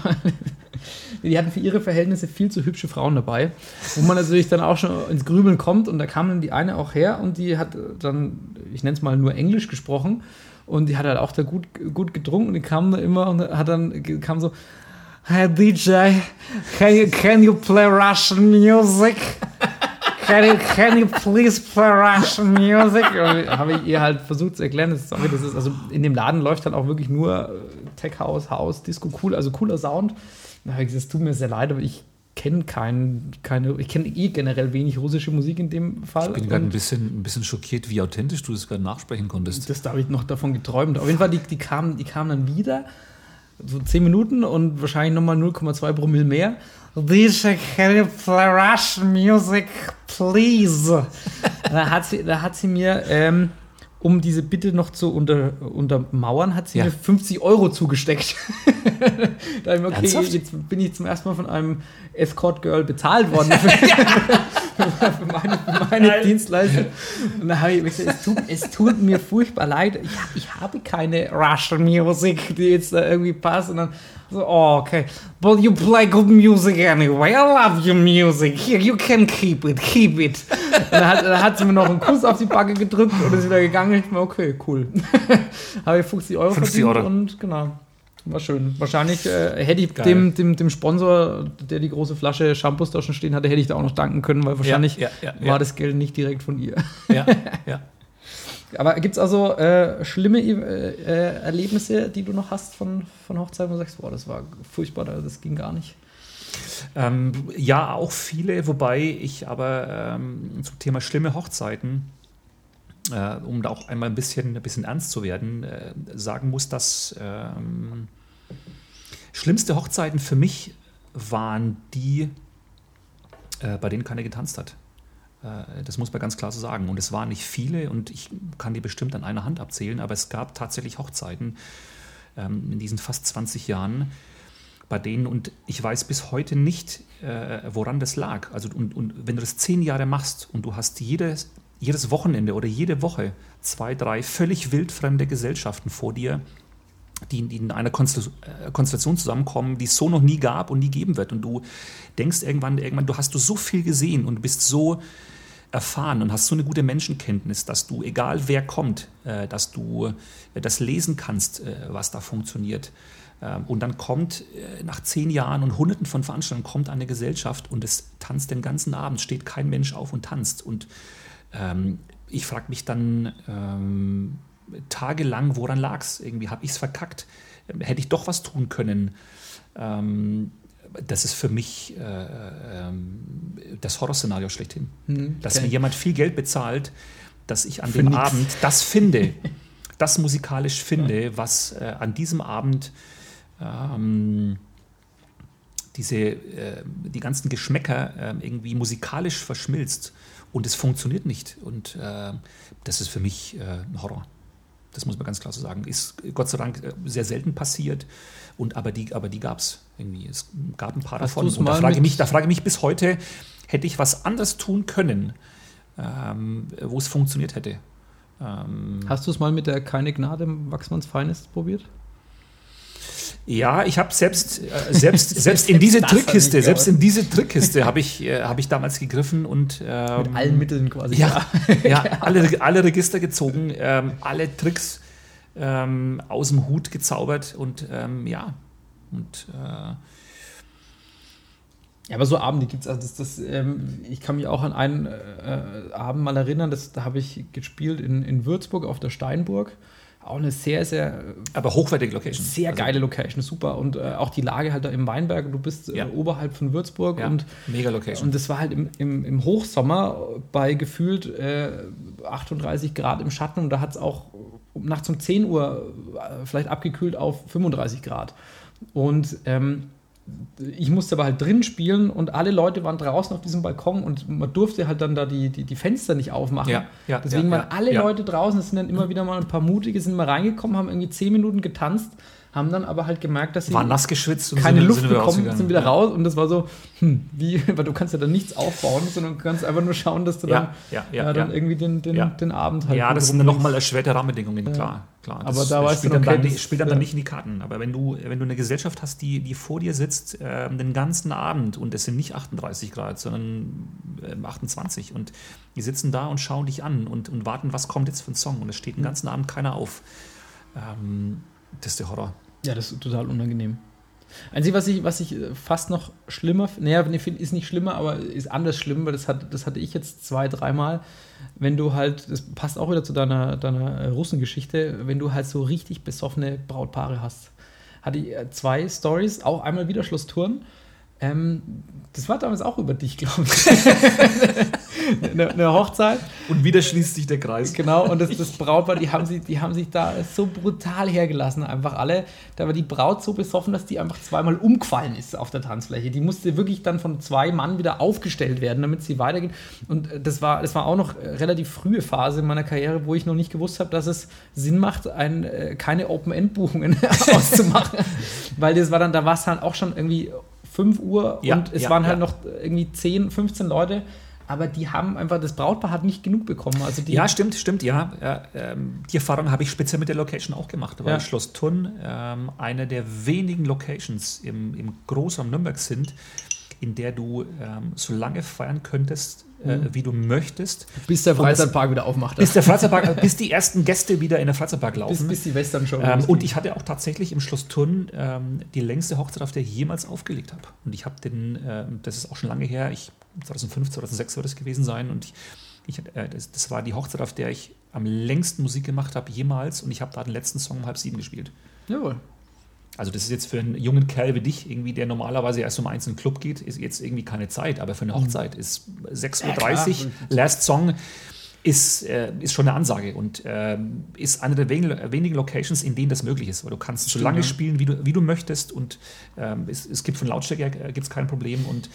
Die hatten für ihre Verhältnisse viel zu hübsche Frauen dabei, wo man natürlich dann auch schon ins Grübeln kommt und da kam dann die eine auch her und die hat dann, ich nenne es mal nur Englisch gesprochen und die hat halt auch da gut, gut getrunken und die kam da immer und hat dann kam so Hey DJ, can you, can you play Russian music? Can you, can you please play Russian music? Habe ich ihr halt versucht zu erklären, das ist, sorry, das ist, also in dem Laden läuft halt auch wirklich nur Tech House, House, Disco, cool, also cooler Sound. Da habe ich gesagt, es tut mir sehr leid, aber ich kenne keinen, keine, ich kenne eh generell wenig russische Musik in dem Fall. Ich bin gerade ein bisschen, ein bisschen schockiert, wie authentisch du das gerade nachsprechen konntest. das da habe ich noch davon geträumt. Auf jeden Fall, die, die, kamen, die kamen dann wieder, so 10 Minuten und wahrscheinlich nochmal 0,2 Promille mehr. Play Russian music, please? da, hat sie, da hat sie mir, ähm, um diese Bitte noch zu unter, untermauern, hat sie Ja. mir 50 Euro zugesteckt. da ich mir, okay, Ernsthaft? jetzt bin ich zum ersten Mal von einem Escort-Girl bezahlt worden für, meine, meine Dienstleistung. Und da habe ich gesagt, es tut, es tut mir furchtbar leid. Ich, ich habe keine Russian Music, die jetzt da irgendwie passt. Und dann so, oh, okay. But you play good music anyway. I love your music. Here, you can keep it, keep it. Und dann hat, dann hat sie mir noch einen Kuss auf die Backe gedrückt und ist wieder gegangen. Ich mir, okay, cool. habe ich 50 Euro 50 verdient Euro. und genau. War schön. Wahrscheinlich äh, hätte ich dem, dem, dem Sponsor, der die große Flasche Shampoos da schon stehen hatte, hätte ich da auch noch danken können, weil wahrscheinlich ja, ja, war ja. das Geld nicht direkt von ihr. Ja, ja. Aber gibt es also äh, schlimme äh, äh, Erlebnisse, die du noch hast von, von Hochzeiten, wo du sagst, boah, das war furchtbar, das ging gar nicht? Ähm, ja, auch viele, wobei ich aber ähm, zum Thema schlimme Hochzeiten, äh, um da auch einmal ein bisschen, ein bisschen ernst zu werden, äh, sagen muss, dass ähm, schlimmste Hochzeiten für mich waren die, äh, bei denen keiner getanzt hat. Äh, Das muss man ganz klar so sagen. Und es waren nicht viele und ich kann die bestimmt an einer Hand abzählen, aber es gab tatsächlich Hochzeiten ähm, in diesen fast 20 Jahren, bei denen, und ich weiß bis heute nicht, äh, woran das lag. Also, und, und wenn du das zehn Jahre machst und du hast jedes, jedes Wochenende oder jede Woche zwei, drei völlig wildfremde Gesellschaften vor dir, die, die in einer äh, Konstellation zusammenkommen, die es so noch nie gab und nie geben wird. Und du denkst irgendwann, irgendwann, du hast du so viel gesehen und bist so erfahren und hast so eine gute Menschenkenntnis, dass du, egal wer kommt, äh, dass du äh, das lesen kannst, was da funktioniert. Ähm, und dann kommt nach zehn Jahren und hunderten von Veranstaltungen kommt eine Gesellschaft und es tanzt den ganzen Abend, steht kein Mensch auf und tanzt. Und ähm, ich frage mich dann ähm, tagelang, woran lag es? Irgendwie habe ich es verkackt. Ähm, Hätte ich doch was tun können? Ähm, das ist für mich äh, ähm, das Horrorszenario schlechthin. dass okay. mir jemand viel Geld bezahlt, dass ich an Für dem nix. Abend das finde, das musikalisch finde, was äh, an diesem Abend ähm, diese, äh, die ganzen Geschmäcker äh, irgendwie musikalisch verschmilzt und es funktioniert nicht. Und äh, das ist für mich äh, ein Horror. Das muss man ganz klar so sagen. Ist Gott sei Dank äh, sehr selten passiert. Und aber die, aber die gab es irgendwie. Es gab ein paar Hast davon. Und da frage, ich mich, da frage ich mich bis heute, hätte ich was anderes tun können, ähm, wo es funktioniert hätte. Ähm, Hast du es mal mit der Keine Gnade Wachsmanns Finest probiert? Ja, ich habe selbst, äh, selbst, selbst in diese Trickkiste, selbst in diese Trickkiste habe ich, äh, hab ich damals gegriffen und ähm, Mit allen Mitteln quasi. ja, ja alle, alle Register gezogen, ähm, alle Tricks ähm, aus dem Hut gezaubert und ähm, ja, und äh, Ja, aber so Abende gibt es. Also das, das, ähm, ich kann mich auch an einen äh, Abend mal erinnern, das, da habe ich gespielt in, in Würzburg auf der Steinburg. Auch eine sehr, sehr, aber hochwertige Location. sehr Also, geile Location, super. Und äh, auch die Lage halt da im Weinberg. Du bist äh, Ja. oberhalb von Würzburg Ja, und mega Location. Und das war halt im, im, im Hochsommer bei gefühlt äh, 38 Grad im Schatten und da hat es auch nachts um 10 Uhr äh, vielleicht abgekühlt auf 35 Grad. Und ähm, ich musste aber halt drin spielen und alle Leute waren draußen auf diesem Balkon und man durfte halt dann da die, die, die Fenster nicht aufmachen. Ja, ja, Deswegen ja, waren alle. Leute draußen. Es sind dann immer wieder mal ein paar Mutige, sind mal reingekommen, haben irgendwie zehn Minuten getanzt, haben dann aber halt gemerkt, dass sie War nass geschwitzt und keine sind- Luft sind bekommen, sind wieder Ja. raus und das war so, hm, wie, weil du kannst ja dann nichts aufbauen, sondern du kannst einfach nur schauen, dass du Ja, dann, ja, dann irgendwie den, den, den Abend halt Ja, das sind dann nochmal erschwerte Rahmenbedingungen, klar. klar. Aber da weißt du, dann, okay, dann, spielt dann, dann nicht in die Karten. Aber wenn du, wenn du eine Gesellschaft hast, die, die vor dir sitzt, ähm, den ganzen Abend und es sind nicht 38 Grad, sondern ähm, 28 und die sitzen da und schauen dich an und, und warten, was kommt jetzt für ein Song und es steht den ganzen Abend keiner auf. Ähm, das ist der Horror. Ja, das ist total unangenehm. Einzige, was ich, was ich äh, fast noch schlimmer, naja, nee, ist nicht schlimmer, aber ist anders schlimm, weil das, hat, das hatte ich jetzt zwei, dreimal, wenn du halt, das passt auch wieder zu deiner, deiner äh, Russengeschichte, wenn du halt so richtig besoffene Brautpaare hast. Hatte ich äh, zwei Stories, auch einmal wieder Schlusstouren. Ähm, das war damals auch über dich, glaube ich. eine, eine Hochzeit. Und wieder schließt sich der Kreis. Genau, und das, das Brautpaar, die haben, sich, die haben sich da so brutal hergelassen, einfach alle. Da war die Braut so besoffen, dass die einfach zweimal umgefallen ist auf der Tanzfläche. Die musste wirklich dann von zwei Mann wieder aufgestellt werden, damit sie weitergeht. Und äh, das war, das war auch noch äh, relativ frühe Phase in meiner Karriere, wo ich noch nicht gewusst habe, dass es Sinn macht, ein, äh, keine Open-End-Buchungen auszumachen. Weil das war dann, da war es dann auch schon irgendwie 5 Uhr Ja, und es ja, waren halt ja. noch irgendwie 10, 15 Leute. Aber die haben einfach, das Brautpaar hat nicht genug bekommen. Also die, Ja, stimmt, stimmt, ja. ähm, die Erfahrung habe ich speziell mit der Location auch gemacht, weil. Schloss Thun ähm, eine der wenigen Locations im, im Großraum Nürnberg sind, in der du ähm, so lange feiern könntest, äh, wie du möchtest, bis der Freizeitpark wieder aufmacht. bis der Freizeitpark, bis die ersten Gäste wieder in der Freizeitpark bis, laufen. bis die Western-Show. Ähm, losgeht. und ich hatte auch tatsächlich im Schloss Thun ähm, die längste Hochzeit, auf der ich jemals aufgelegt habe. Und ich habe den, ähm, das ist auch schon lange her, ich, 2005, 2006 wird es gewesen sein. Und ich, ich, äh, das, das war die Hochzeit, auf der ich am längsten Musik gemacht habe jemals. Und ich habe da den letzten Song um halb sieben gespielt. Jawohl. Also das ist jetzt für einen jungen Kerl wie dich, irgendwie, der normalerweise erst um eins in den Club geht, ist jetzt irgendwie keine Zeit. Aber für eine Hochzeit ist 6.30 Uhr, klar. Last Song, ist, äh, ist schon eine Ansage und ähm, ist eine der wenigen, wenigen Locations, in denen das möglich ist. Weil du kannst so lange ja. spielen, wie du, wie du möchtest und ähm, es, es gibt von Lautstärke her äh, gibt's kein Problem. Und,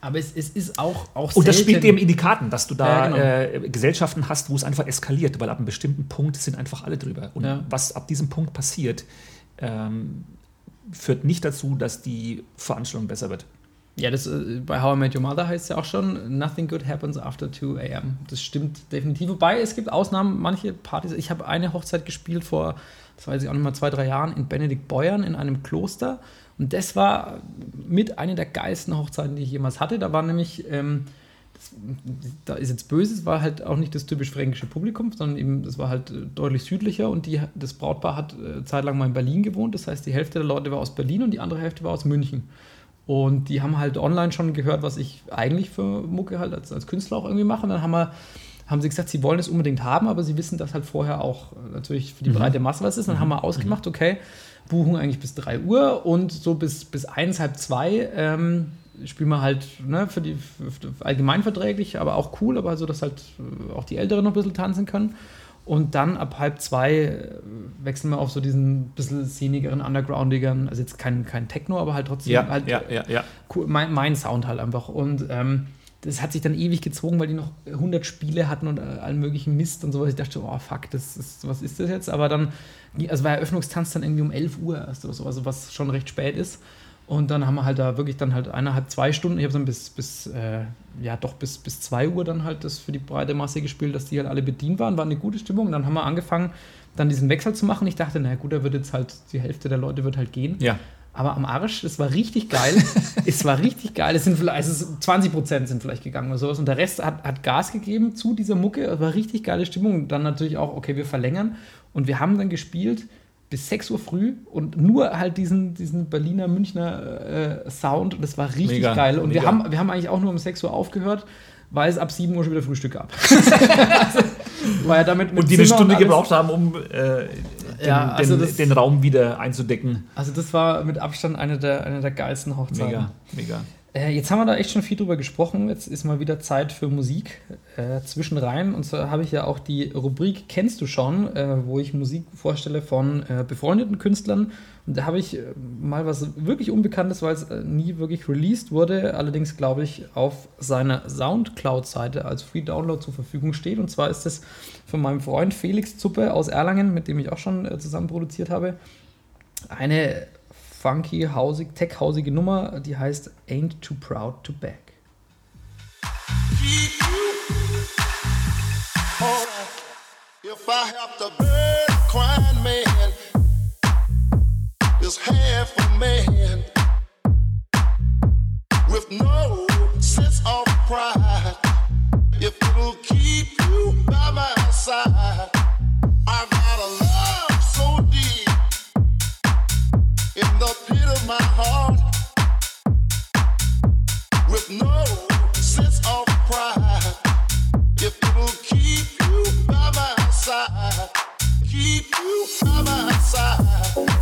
Aber es, es ist auch, auch und das selten- spielt eben in die Karten, dass du da Ja, genau. äh, Gesellschaften hast, wo es einfach eskaliert, weil ab einem bestimmten Punkt sind einfach alle drüber. Und Ja. was ab diesem Punkt passiert, ähm, führt nicht dazu, dass die Veranstaltung besser wird. Ja, das, äh, bei How I Met Your Mother heißt es ja auch schon, nothing good happens after 2 a.m. Das stimmt definitiv. Wobei, es gibt Ausnahmen, manche Partys. Ich habe eine Hochzeit gespielt vor, das weiß ich auch nicht mal, zwei, drei Jahren in Benediktbeuern in einem Kloster. Und das war mit einer der geilsten Hochzeiten, die ich jemals hatte. Da war nämlich, ähm, da ist jetzt böse, es war halt auch nicht das typisch fränkische Publikum, sondern eben, das war halt äh, deutlich südlicher und die, das Brautpaar hat äh, zeitlang mal in Berlin gewohnt. Das heißt, die Hälfte der Leute war aus Berlin und die andere Hälfte war aus München. Und die haben halt online schon gehört, was ich eigentlich für Mucke halt als, als Künstler auch irgendwie mache. Und dann haben, wir, haben sie gesagt, sie wollen es unbedingt haben, aber sie wissen, dass halt vorher auch äh, natürlich für die breite Masse was ist. Dann haben wir ausgemacht, okay, Buchung eigentlich bis 3 Uhr und so bis, bis 1, halb 2 ähm, spielen wir halt ne, für die für, allgemeinverträglich, aber auch cool, aber so, dass halt äh, auch die Älteren noch ein bisschen tanzen können. Und dann ab halb zwei äh, wechseln wir auf so diesen bisschen szenigeren, undergroundigeren, also jetzt kein, kein Techno, aber halt trotzdem halt ja, ja. cool, mein, mein Sound halt einfach. Und ähm, das hat sich dann ewig gezogen, weil die noch 100 Spiele hatten und äh, allen möglichen Mist und sowas. Ich dachte, oh fuck, das ist, was ist das jetzt? Aber dann, also war Eröffnungstanz dann irgendwie um 11 Uhr erst oder so, also was schon recht spät ist. Und dann haben wir halt da wirklich dann halt eineinhalb, zwei Stunden, ich habe dann bis, bis äh, ja doch bis, bis zwei Uhr dann halt das für die breite Masse gespielt, dass die halt alle bedient waren, war eine gute Stimmung. Und dann haben wir angefangen, dann diesen Wechsel zu machen. Ich dachte, na gut, da wird jetzt halt, die Hälfte der Leute wird halt gehen. Ja. Aber am Arsch, es war richtig geil. es war richtig geil. Es sind vielleicht, also es- 20 Prozent sind vielleicht gegangen oder sowas. Und der Rest hat, hat Gas gegeben zu dieser Mucke. Es war richtig geile Stimmung. Und dann natürlich auch, okay, wir verlängern. Und wir haben dann gespielt bis 6 Uhr früh und nur halt diesen, diesen Berliner, Münchner äh, Sound. Und das war richtig Mega, geil. Und wir haben, wir haben eigentlich auch nur um 6 Uhr aufgehört, weil es ab 7 Uhr schon wieder Frühstück gab. also, war ja damit mit Und die eine Zimmer Stunde alles- gebraucht haben, um äh, den, Ja, also den, das- den Raum wieder einzudecken. Also das war mit Abstand eine der, eine der geilsten Hochzeiten. Mega, mega. Äh, jetzt haben wir da echt schon viel drüber gesprochen. Jetzt ist mal wieder Zeit für Musik äh, zwischenrein. Und zwar habe ich ja auch die Rubrik Kennst du schon, äh, wo ich Musik vorstelle von äh, befreundeten Künstlern. Und da habe ich äh, mal was wirklich Unbekanntes, weil es nie wirklich released wurde. Allerdings, glaube ich, auf seiner Soundcloud-Seite als Free Download zur Verfügung steht. Und zwar ist es von meinem Freund Felix Zuppe aus Erlangen, mit dem ich auch schon zusammen produziert habe. Eine funky, hausig, tech-hausige Nummer, die heißt Ain't Too Proud to Beg. If I have to beg a crying man, it's half a man with no sense of pride. If it'll keep you by my side, I got keep you by my side,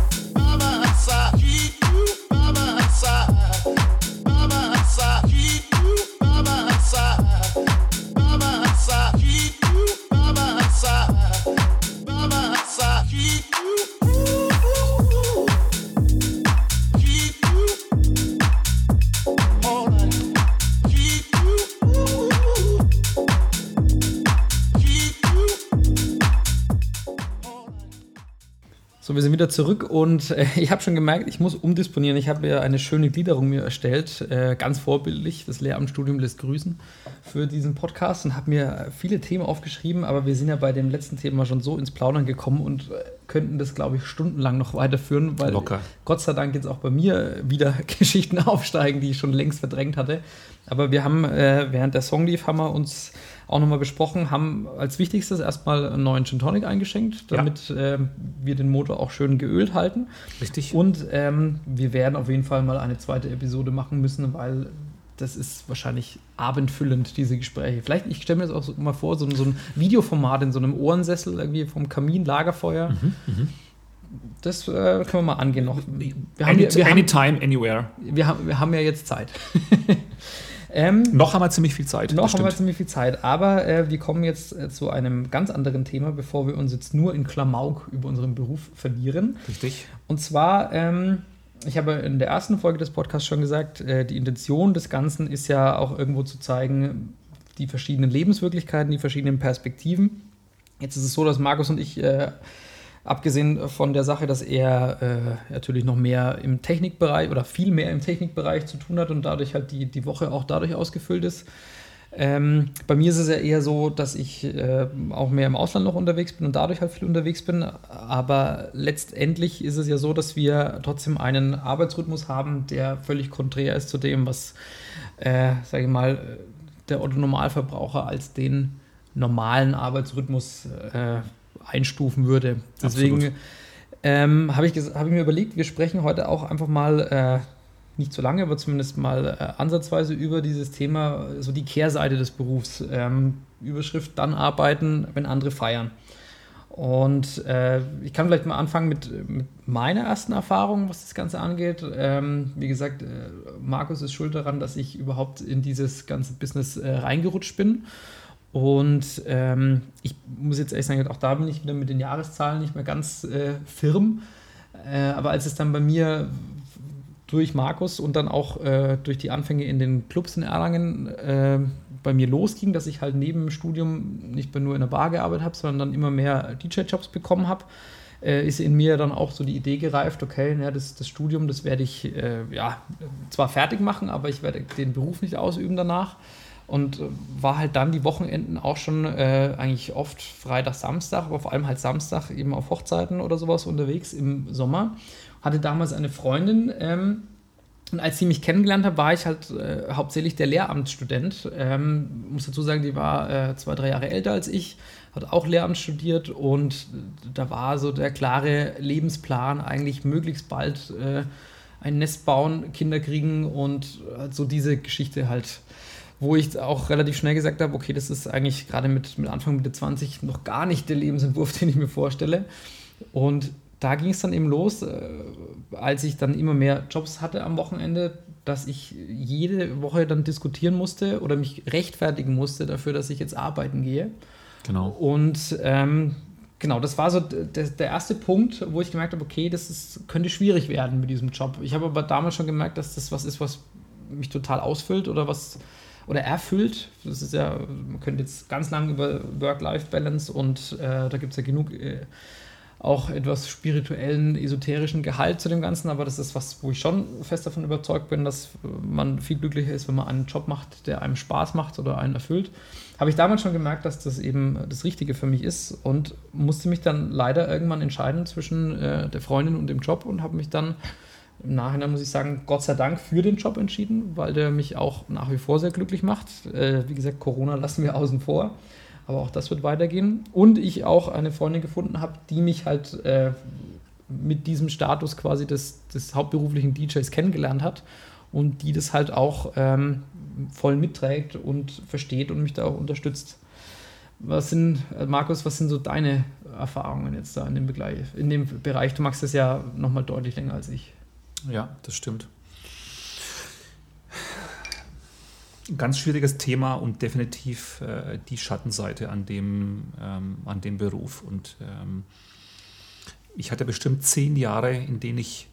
So, wir sind wieder zurück und äh, ich habe schon gemerkt, ich muss umdisponieren. Ich habe ja eine schöne Gliederung mir erstellt, äh, ganz vorbildlich. Das Lehramtsstudium lässt grüßen für diesen Podcast und habe mir viele Themen aufgeschrieben, aber wir sind ja bei dem letzten Thema schon so ins Plaudern gekommen und äh, könnten das, glaube ich, stundenlang noch weiterführen, weil Locker. Gott sei Dank jetzt auch bei mir wieder Geschichten aufsteigen, die ich schon längst verdrängt hatte. Aber wir haben äh, während der Song lief, haben wir uns auch nochmal besprochen, haben als wichtigstes erstmal einen neuen Gin Tonic eingeschenkt, Ja. damit ähm, wir den Motor auch schön geölt halten. Richtig. Und ähm, wir werden auf jeden Fall mal eine zweite Episode machen müssen, weil das ist wahrscheinlich abendfüllend, diese Gespräche. Vielleicht, ich stelle mir das auch so mal vor, so, so ein Videoformat in so einem Ohrensessel, irgendwie vom Kamin, Lagerfeuer. Mhm, Das äh, können wir mal angehen noch. Wir haben, Any, ja- wir, haben, anytime, anywhere. wir, haben, wir haben ja jetzt Zeit. ähm, Noch haben wir ziemlich viel Zeit. noch haben wir ziemlich viel Zeit, aber äh, wir kommen jetzt äh, zu einem ganz anderen Thema, bevor wir uns jetzt nur in Klamauk über unseren Beruf verlieren. Richtig. Und zwar, ähm, ich habe in der ersten Folge des Podcasts schon gesagt, äh, die Intention des Ganzen ist ja auch irgendwo zu zeigen, die verschiedenen Lebenswirklichkeiten, die verschiedenen Perspektiven. Jetzt ist es so, dass Markus und ich, äh, abgesehen von der Sache, dass er äh, natürlich noch mehr im Technikbereich oder viel mehr im Technikbereich zu tun hat und dadurch halt die, die Woche auch dadurch ausgefüllt ist, ähm, bei mir ist es ja eher so, dass ich äh, auch mehr im Ausland noch unterwegs bin und dadurch halt viel unterwegs bin. Aber letztendlich ist es ja so, dass wir trotzdem einen Arbeitsrhythmus haben, der völlig konträr ist zu dem, was, äh, sage ich mal, der Otto Normalverbraucher als den normalen Arbeitsrhythmus äh, einstufen würde. Deswegen ähm, habe ich, hab ich mir überlegt, wir sprechen heute auch einfach mal äh, nicht zu lange, aber zumindest mal äh, ansatzweise über dieses Thema, so die Kehrseite des Berufs. Ähm, Überschrift dann arbeiten, wenn andere feiern. Und äh, ich kann vielleicht mal anfangen mit, mit meiner ersten Erfahrung, was das Ganze angeht. Ähm, wie gesagt, äh, Markus ist schuld daran, dass ich überhaupt in dieses ganze Business äh, reingerutscht bin. Und ähm, ich muss jetzt ehrlich sagen, auch da bin ich wieder mit den Jahreszahlen nicht mehr ganz äh, firm. Äh, aber als es dann bei mir durch Markus und dann auch äh, durch die Anfänge in den Clubs in Erlangen äh, bei mir losging, dass ich halt neben dem Studium nicht mehr nur in der Bar gearbeitet habe, sondern dann immer mehr DJ-Jobs bekommen habe, äh, ist in mir dann auch so die Idee gereift, okay, ja, das, das Studium, das werde ich äh, ja zwar fertig machen, aber ich werde den Beruf nicht ausüben danach. Und äh, war halt dann die Wochenenden auch schon äh, eigentlich oft Freitag, Samstag, aber vor allem halt Samstag eben auf Hochzeiten oder sowas unterwegs im Sommer. Hatte damals eine Freundin, ähm, und als sie mich kennengelernt hat, war ich halt äh, hauptsächlich der Lehramtsstudent. Ähm, muss dazu sagen, die war äh, zwei, drei Jahre älter als ich, hat auch Lehramt studiert und da war so der klare Lebensplan, eigentlich möglichst bald äh, ein Nest bauen, Kinder kriegen und äh, so diese Geschichte halt, wo ich auch relativ schnell gesagt habe, okay, das ist eigentlich gerade mit, mit Anfang Mitte 20 noch gar nicht der Lebensentwurf, den ich mir vorstelle. Und da ging es dann eben los, äh, als ich dann immer mehr Jobs hatte am Wochenende, dass ich jede Woche dann diskutieren musste oder mich rechtfertigen musste dafür, dass ich jetzt arbeiten gehe. Genau. Und ähm, genau, das war so der, der erste Punkt, wo ich gemerkt habe, okay, das ist, könnte schwierig werden mit diesem Job. Ich habe aber damals schon gemerkt, dass das was ist, was mich total ausfüllt oder was oder erfüllt. Das ist ja, man könnte jetzt ganz lange über Work-Life-Balance und äh, da gibt es ja genug äh, auch etwas spirituellen, esoterischen Gehalt zu dem Ganzen, aber das ist was, wo ich schon fest davon überzeugt bin, dass man viel glücklicher ist, wenn man einen Job macht, der einem Spaß macht oder einen erfüllt. Habe ich damals schon gemerkt, dass das eben das Richtige für mich ist und musste mich dann leider irgendwann entscheiden zwischen äh, der Freundin und dem Job und habe mich dann im Nachhinein, muss ich sagen, Gott sei Dank für den Job entschieden, weil der mich auch nach wie vor sehr glücklich macht. Äh, wie gesagt, Corona lassen wir außen vor. Aber auch das wird weitergehen. Und ich auch eine Freundin gefunden habe, die mich halt äh, mit diesem Status quasi des, des hauptberuflichen DJs kennengelernt hat und die das halt auch ähm, voll mitträgt und versteht und mich da auch unterstützt. Was sind, äh, Markus, was sind so deine Erfahrungen jetzt da in dem, Begleich, in dem Bereich? Du machst das ja nochmal deutlich länger als ich. Ja, das stimmt. Ein ganz schwieriges Thema und definitiv äh, die Schattenseite an dem, ähm, an dem Beruf. Und ähm, ich hatte bestimmt zehn Jahre, in denen ich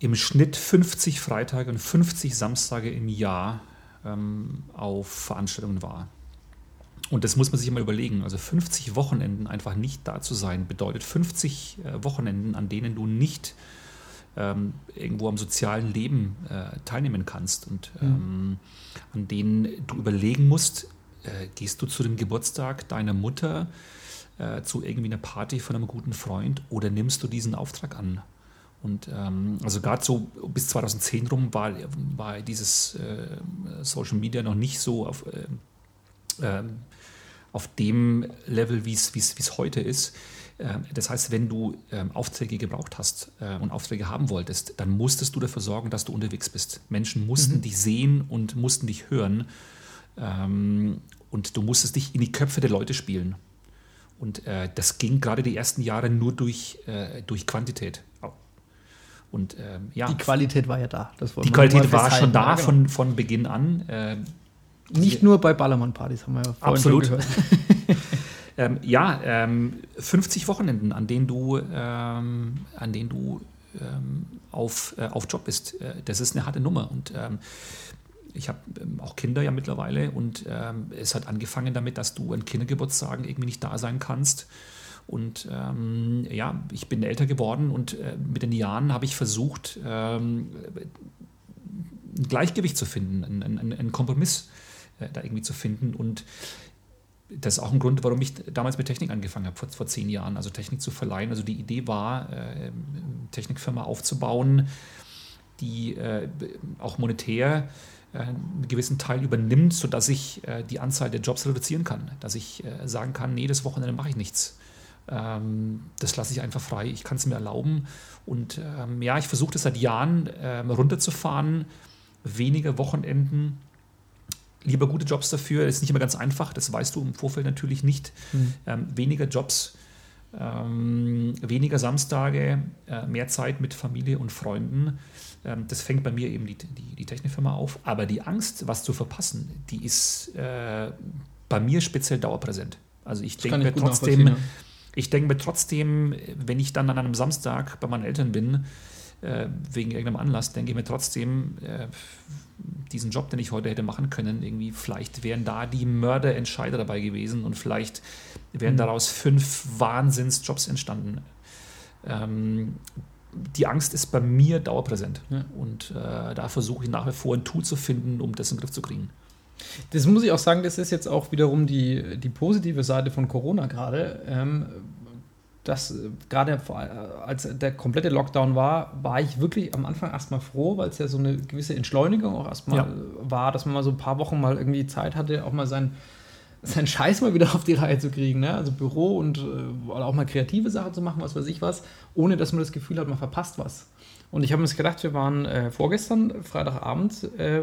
im Schnitt 50 Freitage und 50 Samstage im Jahr ähm, auf Veranstaltungen war. Und das muss man sich mal überlegen. Also 50 Wochenenden einfach nicht da zu sein, bedeutet 50 äh, Wochenenden, an denen du nicht ähm, irgendwo am sozialen Leben äh, teilnehmen kannst und ähm, an denen du überlegen musst, äh, gehst du zu dem Geburtstag deiner Mutter, äh, zu irgendwie einer Party von einem guten Freund oder nimmst du diesen Auftrag an? Und ähm, also gerade so bis 2010 rum war, war dieses äh, Social Media noch nicht so auf, äh, ähm, auf dem Level, wie es heute ist. Ähm, Das heißt, wenn du ähm, Aufträge gebraucht hast äh, und Aufträge haben wolltest, dann musstest du dafür sorgen, dass du unterwegs bist. Menschen mussten dich sehen und mussten dich hören. Ähm, und du musstest dich in die Köpfe der Leute spielen. Und äh, das ging gerade die ersten Jahre nur durch, äh, durch Quantität. Und ähm, ja, Die Qualität war ja da. Die Qualität war schon da Ja, genau. von, von Beginn an. Ähm, Nicht nur bei Ballermann-Partys, haben wir ja vorhin Absolut. gehört. Ähm, ja, ähm, 50 Wochenenden, an denen du, ähm, an denen du ähm, auf, äh, auf Job bist. Äh, das ist eine harte Nummer. Und ähm, ich habe ähm, auch Kinder ja mittlerweile und es hat angefangen damit, dass du an Kindergeburtstagen irgendwie nicht da sein kannst. Und ja, ich bin älter geworden und äh, mit den Jahren habe ich versucht, ein Gleichgewicht zu finden, einen, einen, einen Kompromiss äh, da irgendwie zu finden. Und das ist auch ein Grund, warum ich damals mit Technik angefangen habe, vor, vor zehn Jahren, also Technik zu verleihen. Also die Idee war, äh, eine Technikfirma aufzubauen, die äh, auch monetär äh, einen gewissen Teil übernimmt, sodass ich äh, die Anzahl der Jobs reduzieren kann. Dass ich äh, sagen kann, nee, das Wochenende mache ich nichts. Ähm, das lasse ich einfach frei. Ich kann es mir erlauben. Und ähm, ja, ich versuche das seit Jahren ähm, runterzufahren, weniger Wochenenden, lieber gute Jobs dafür. Das ist nicht immer ganz einfach, das weißt du im Vorfeld natürlich nicht. Ähm, weniger Jobs, ähm, weniger Samstage, äh, mehr Zeit mit Familie und Freunden. Ähm, das fängt bei mir eben die, die, die Technikfirma auf. Aber die Angst, was zu verpassen, die ist äh, bei mir speziell dauerpräsent. Also ich denke mir trotzdem, ich denke mir trotzdem, wenn ich dann an einem Samstag bei meinen Eltern bin, äh, wegen irgendeinem Anlass, denke ich mir trotzdem, äh, diesen Job, den ich heute hätte machen können, irgendwie, vielleicht wären da die Mörderentscheider dabei gewesen und vielleicht wären daraus fünf Wahnsinnsjobs entstanden. Ähm, die Angst ist bei mir dauerpräsent. Ja. Und äh, da versuche ich nach wie vor ein Tool zu finden, um das in den Griff zu kriegen. Das muss ich auch sagen, das ist jetzt auch wiederum die, die positive Seite von Corona gerade. Ähm, dass äh, gerade äh, als der komplette Lockdown war, war ich wirklich am Anfang erstmal froh, weil es ja so eine gewisse Entschleunigung auch erstmal Ja. war, dass man mal so ein paar Wochen mal irgendwie Zeit hatte, auch mal sein, seinen Scheiß mal wieder auf die Reihe zu kriegen. Ne? Also Büro und äh, auch mal kreative Sachen zu machen, was weiß ich was, ohne dass man das Gefühl hat, man verpasst was. Und ich habe mir gedacht, wir waren äh, vorgestern, Freitagabend, äh,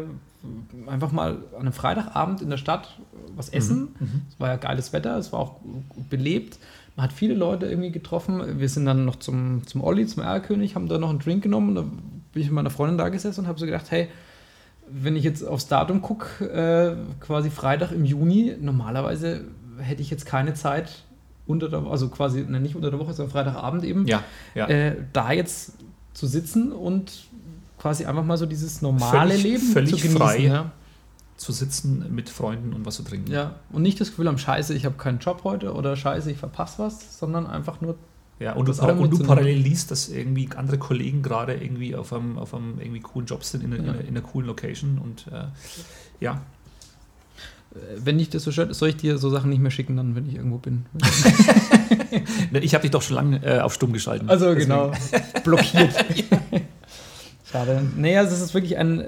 einfach mal an einem Freitagabend in der Stadt äh, was essen. Es war ja geiles Wetter, es war auch belebt. Hat viele Leute irgendwie getroffen. Wir sind dann noch zum, zum Olli, zum Erlkönig, haben da noch einen Drink genommen und da bin ich mit meiner Freundin da gesessen und habe so gedacht, hey, wenn ich jetzt aufs Datum gucke, äh, quasi Freitag im Juni, normalerweise hätte ich jetzt keine Zeit unter der also quasi, ne, nicht unter der Woche, sondern Freitagabend eben, Ja, ja. Äh, da jetzt zu sitzen und quasi einfach mal so dieses normale Völlig- Leben völlig zu genießen. frei. Ja. Zu sitzen mit Freunden und was zu trinken. ja, und nicht das Gefühl haben, scheiße, ich habe keinen Job heute oder scheiße, ich verpasse was, sondern einfach nur, Ja, und, du, und du parallel liest, dass irgendwie andere Kollegen gerade irgendwie auf einem, auf einem irgendwie coolen Job sind, in, einer- Ja. in, einer- in einer coolen Location und äh, ja. äh, wenn dich das so stört, soll ich dir so Sachen nicht mehr schicken, dann, wenn ich irgendwo bin. Ich habe dich doch schon lange äh, auf stumm geschalten. Also Deswegen. genau, blockiert. Schade. Naja, es ist wirklich ein,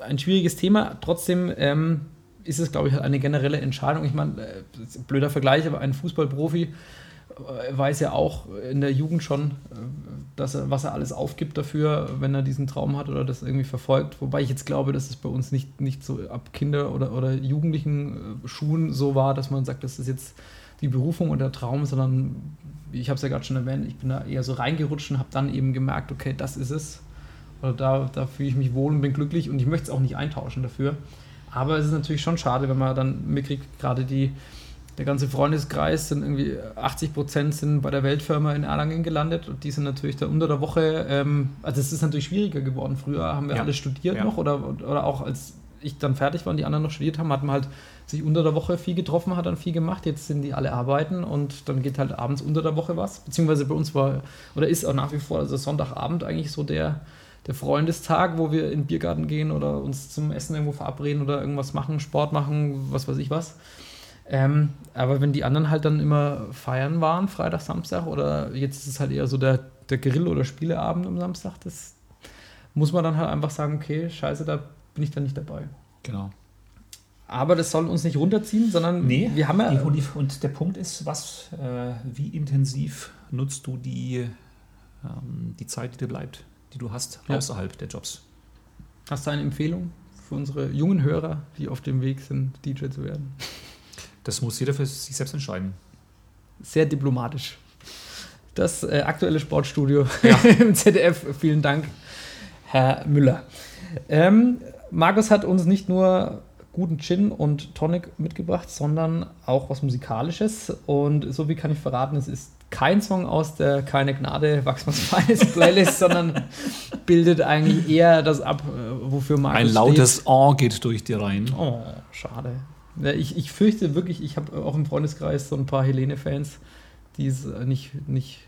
ein schwieriges Thema. Trotzdem ähm, ist es, glaube ich, eine generelle Entscheidung. Ich meine, äh, blöder Vergleich, aber ein Fußballprofi äh, weiß ja auch in der Jugend schon, äh, dass er, was er alles aufgibt dafür, wenn er diesen Traum hat oder das irgendwie verfolgt. Wobei ich jetzt glaube, dass es bei uns nicht, nicht so ab Kinder- oder, oder Jugendlichen äh, Schuhen so war, dass man sagt, das ist jetzt die Berufung und der Traum, sondern ich habe es ja gerade schon erwähnt, ich bin da eher so reingerutscht und habe dann eben gemerkt, okay, das ist es. Oder da, da fühle ich mich wohl und bin glücklich und ich möchte es auch nicht eintauschen dafür. Aber es ist natürlich schon schade, wenn man dann mitkriegt, gerade die, der ganze Freundeskreis sind irgendwie 80 Prozent sind bei der Weltfirma in Erlangen gelandet und die sind natürlich da unter der Woche, ähm, also es ist natürlich schwieriger geworden. Früher haben wir Ja. alle studiert Ja. noch oder, oder auch als ich dann fertig war und die anderen noch studiert haben, hat man halt sich unter der Woche viel getroffen, hat dann viel gemacht. Jetzt sind die alle arbeiten und dann geht halt abends unter der Woche was. Beziehungsweise bei uns war oder ist auch nach wie vor also Sonntagabend eigentlich so der, der Freundestag, wo wir in den Biergarten gehen oder uns zum Essen irgendwo verabreden oder irgendwas machen, Sport machen, was weiß ich was. Ähm, aber wenn die anderen halt dann immer feiern waren, Freitag, Samstag, oder jetzt ist es halt eher so der, der Grill- oder Spieleabend am Samstag, das muss man dann halt einfach sagen, okay, scheiße, da bin ich dann nicht dabei. Genau. Aber das soll uns nicht runterziehen, sondern Nee, wir haben ja. die- und, der Punkt ist, was, äh, wie intensiv nutzt du die, ähm, die Zeit, die dir bleibt, die du hast Ja. außerhalb der Jobs? Hast du eine Empfehlung für unsere jungen Hörer, die auf dem Weg sind, DJ zu werden? Das muss jeder für sich selbst entscheiden. Sehr diplomatisch. Das äh, aktuelle Sportstudio im ZDF. Vielen Dank, Herr Müller. Ähm, Markus hat uns nicht nur guten Gin und Tonic mitgebracht, sondern auch was Musikalisches. Und so wie kann ich verraten, es ist kein Song aus der Keine Gnade Wachsmanns Feines Playlist, sondern bildet eigentlich eher das ab, äh, wofür Markus Ein steht. lautes Oh geht durch dir rein. Oh, schade. Ich, ich fürchte wirklich, ich habe auch im Freundeskreis so ein paar Helene-Fans, die es nicht, nicht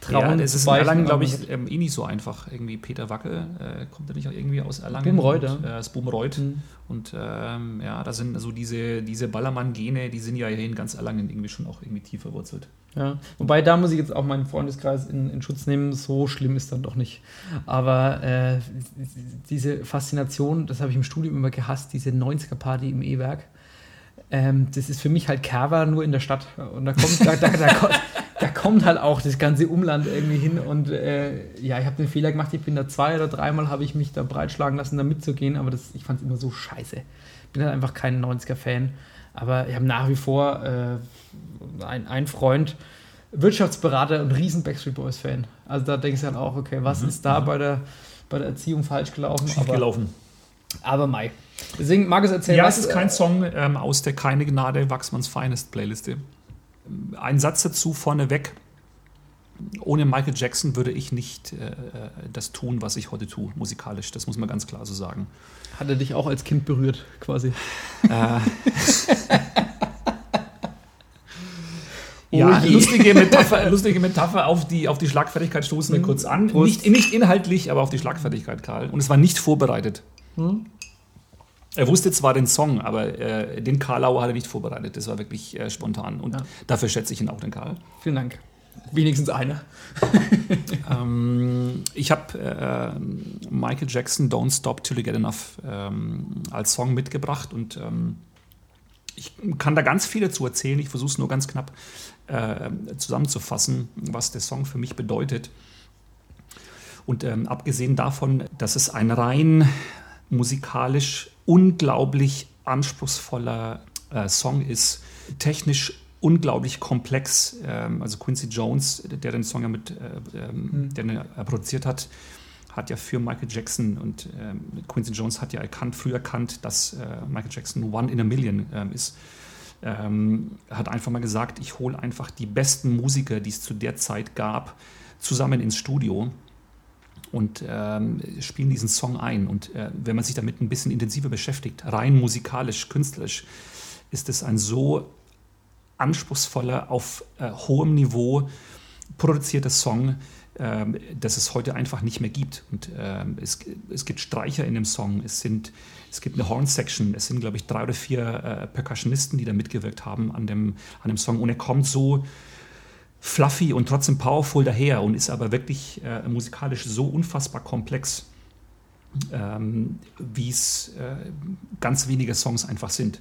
trauen. Ja, das ist in Erlangen, glaube ich, ähm, eh nicht so einfach. Irgendwie Peter Wackel, äh, kommt er nicht auch irgendwie aus Erlangen? Bumreuth, Und, ja. Äh, das Bumreuth. Mhm. Und ähm, ja, da sind also diese, diese Ballermann-Gene, die sind ja hier in ganz Erlangen irgendwie schon auch irgendwie tief verwurzelt. Ja. Wobei, da muss ich jetzt auch meinen Freundeskreis in, in Schutz nehmen. So schlimm ist dann doch nicht. Aber äh, diese Faszination, das habe ich im Studium immer gehasst, diese 90er-Party im E-Werk. Ähm, das ist für mich halt Kerber nur in der Stadt. Und da kommt, da, da, da, kommt- da kommt halt auch das ganze Umland irgendwie hin. Und äh, ja, ich habe den Fehler gemacht, ich bin da zwei oder dreimal habe ich mich da breitschlagen lassen, da mitzugehen, aber das, ich fand es immer so scheiße. Bin halt einfach kein 90er-Fan. Aber ich habe nach wie vor äh, ein, ein Freund, Wirtschaftsberater und riesen Backstreet Boys-Fan. Also da denkst du halt auch, okay, was ist da bei der, bei der Erziehung falsch gelaufen? Schief Aber, gelaufen. aber Mai. Deswegen, Markus, erzähl Ja, was. es ist kein Song ähm, aus der Keine Gnade Wachsmanns Finest Playliste. Ein Satz dazu vorneweg. Ohne Michael Jackson würde ich nicht äh, äh, das tun, was ich heute tue, musikalisch. Das muss man ganz klar so sagen. Hat er dich auch als Kind berührt, quasi. Äh, ja, Oh lustige Metapher, lustige Metapher auf die, auf die Schlagfertigkeit stoßen wir kurz an. Nicht, nicht inhaltlich, aber auf die Schlagfertigkeit, Karl. Und es war nicht vorbereitet. Er wusste zwar den Song, aber äh, den Karlauer hat er nicht vorbereitet. Das war wirklich äh, spontan. Und Ja. dafür schätze ich ihn auch, den Karl. Vielen Dank. Wenigstens einer. Ähm, ich habe äh, Michael Jackson Don't Stop Till You Get Enough ähm, als Song mitgebracht und ähm, ich kann da ganz viel dazu erzählen. Ich versuche es nur ganz knapp äh, zusammenzufassen, was der Song für mich bedeutet. Und ähm, abgesehen davon, dass es ein rein musikalisch unglaublich anspruchsvoller äh, Song ist, technisch unglaublich komplex. Ähm, also Quincy Jones, der den Song ja mit, äh, ähm, der ihn äh, produziert hat, hat ja für Michael Jackson und ähm, Quincy Jones hat ja erkannt, früh erkannt, dass äh, Michael Jackson One in a Million ähm, ist. Ähm, hat einfach mal gesagt, ich hole einfach die besten Musiker, die es zu der Zeit gab, zusammen ins Studio und ähm, spielen diesen Song ein. Und äh, wenn man sich damit ein bisschen intensiver beschäftigt, rein musikalisch, künstlerisch, ist es ein so anspruchsvoller, auf äh, hohem Niveau produzierter Song, ähm, dass es heute einfach nicht mehr gibt. Und ähm, es, es gibt Streicher in dem Song, es, sind, es gibt eine Horn-Section, es sind, glaube ich, drei oder vier äh, Percussionisten, die da mitgewirkt haben an dem, an dem Song. Und er kommt so fluffy und trotzdem powerful daher und ist aber wirklich äh, musikalisch so unfassbar komplex, ähm, wie es äh, ganz wenige Songs einfach sind.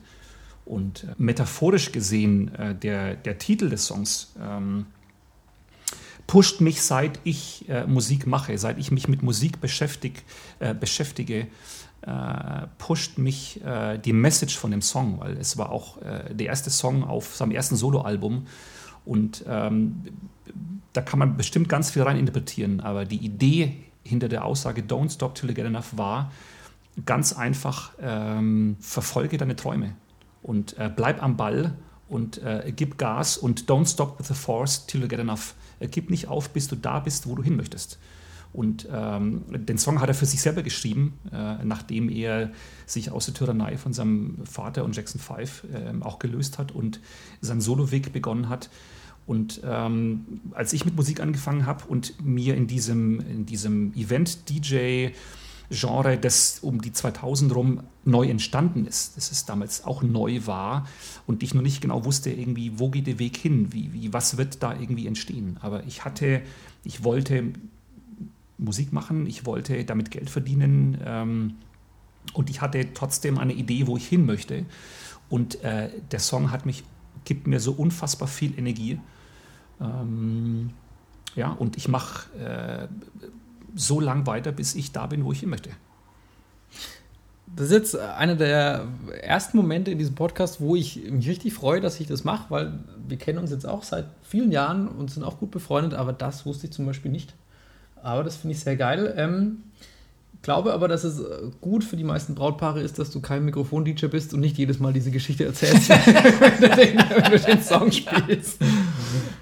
Und äh, metaphorisch gesehen, äh, der, der Titel des Songs ähm, pusht mich, seit ich äh, Musik mache, seit ich mich mit Musik beschäftig, äh, beschäftige, pusht mich die Message von dem Song, weil es war auch der erste Song auf seinem ersten Soloalbum und ähm, da kann man bestimmt ganz viel rein interpretieren, aber die Idee hinter der Aussage Don't Stop Till You Get Enough war ganz einfach, ähm, verfolge deine Träume und äh, bleib am Ball und äh, gib Gas und don't stop with the force till you get enough. Äh, gib nicht auf, bis du da bist, wo du hin möchtest. Und ähm, den Song hat er für sich selber geschrieben, äh, nachdem er sich aus der Tyrannei von seinem Vater und Jackson 5 äh, auch gelöst hat und seinen Soloweg begonnen hat. Und ähm, als ich mit Musik angefangen habe und mir in diesem, in diesem Event-DJ Genre, das um die 2000 rum neu entstanden ist, dass es damals auch neu war und ich noch nicht genau wusste, irgendwie, wo geht der Weg hin, wie, wie, was wird da irgendwie entstehen. Aber ich hatte, ich wollte Musik machen, ich wollte damit Geld verdienen ähm, und ich hatte trotzdem eine Idee, wo ich hin möchte. Und äh, der Song hat mich, gibt mir so unfassbar viel Energie. Ähm, ja, und ich mache äh, so lang weiter, bis ich da bin, wo ich hin möchte. Das ist jetzt einer der ersten Momente in diesem Podcast, wo ich mich richtig freue, dass ich das mache, weil wir kennen uns jetzt auch seit vielen Jahren und sind auch gut befreundet, aber das wusste ich zum Beispiel nicht. Aber das finde ich sehr geil. Ähm, glaube aber, dass es gut für die meisten Brautpaare ist, dass du kein Mikrofon-DJ bist und nicht jedes Mal diese Geschichte erzählst, wenn, du den, wenn, du den, Song spielst.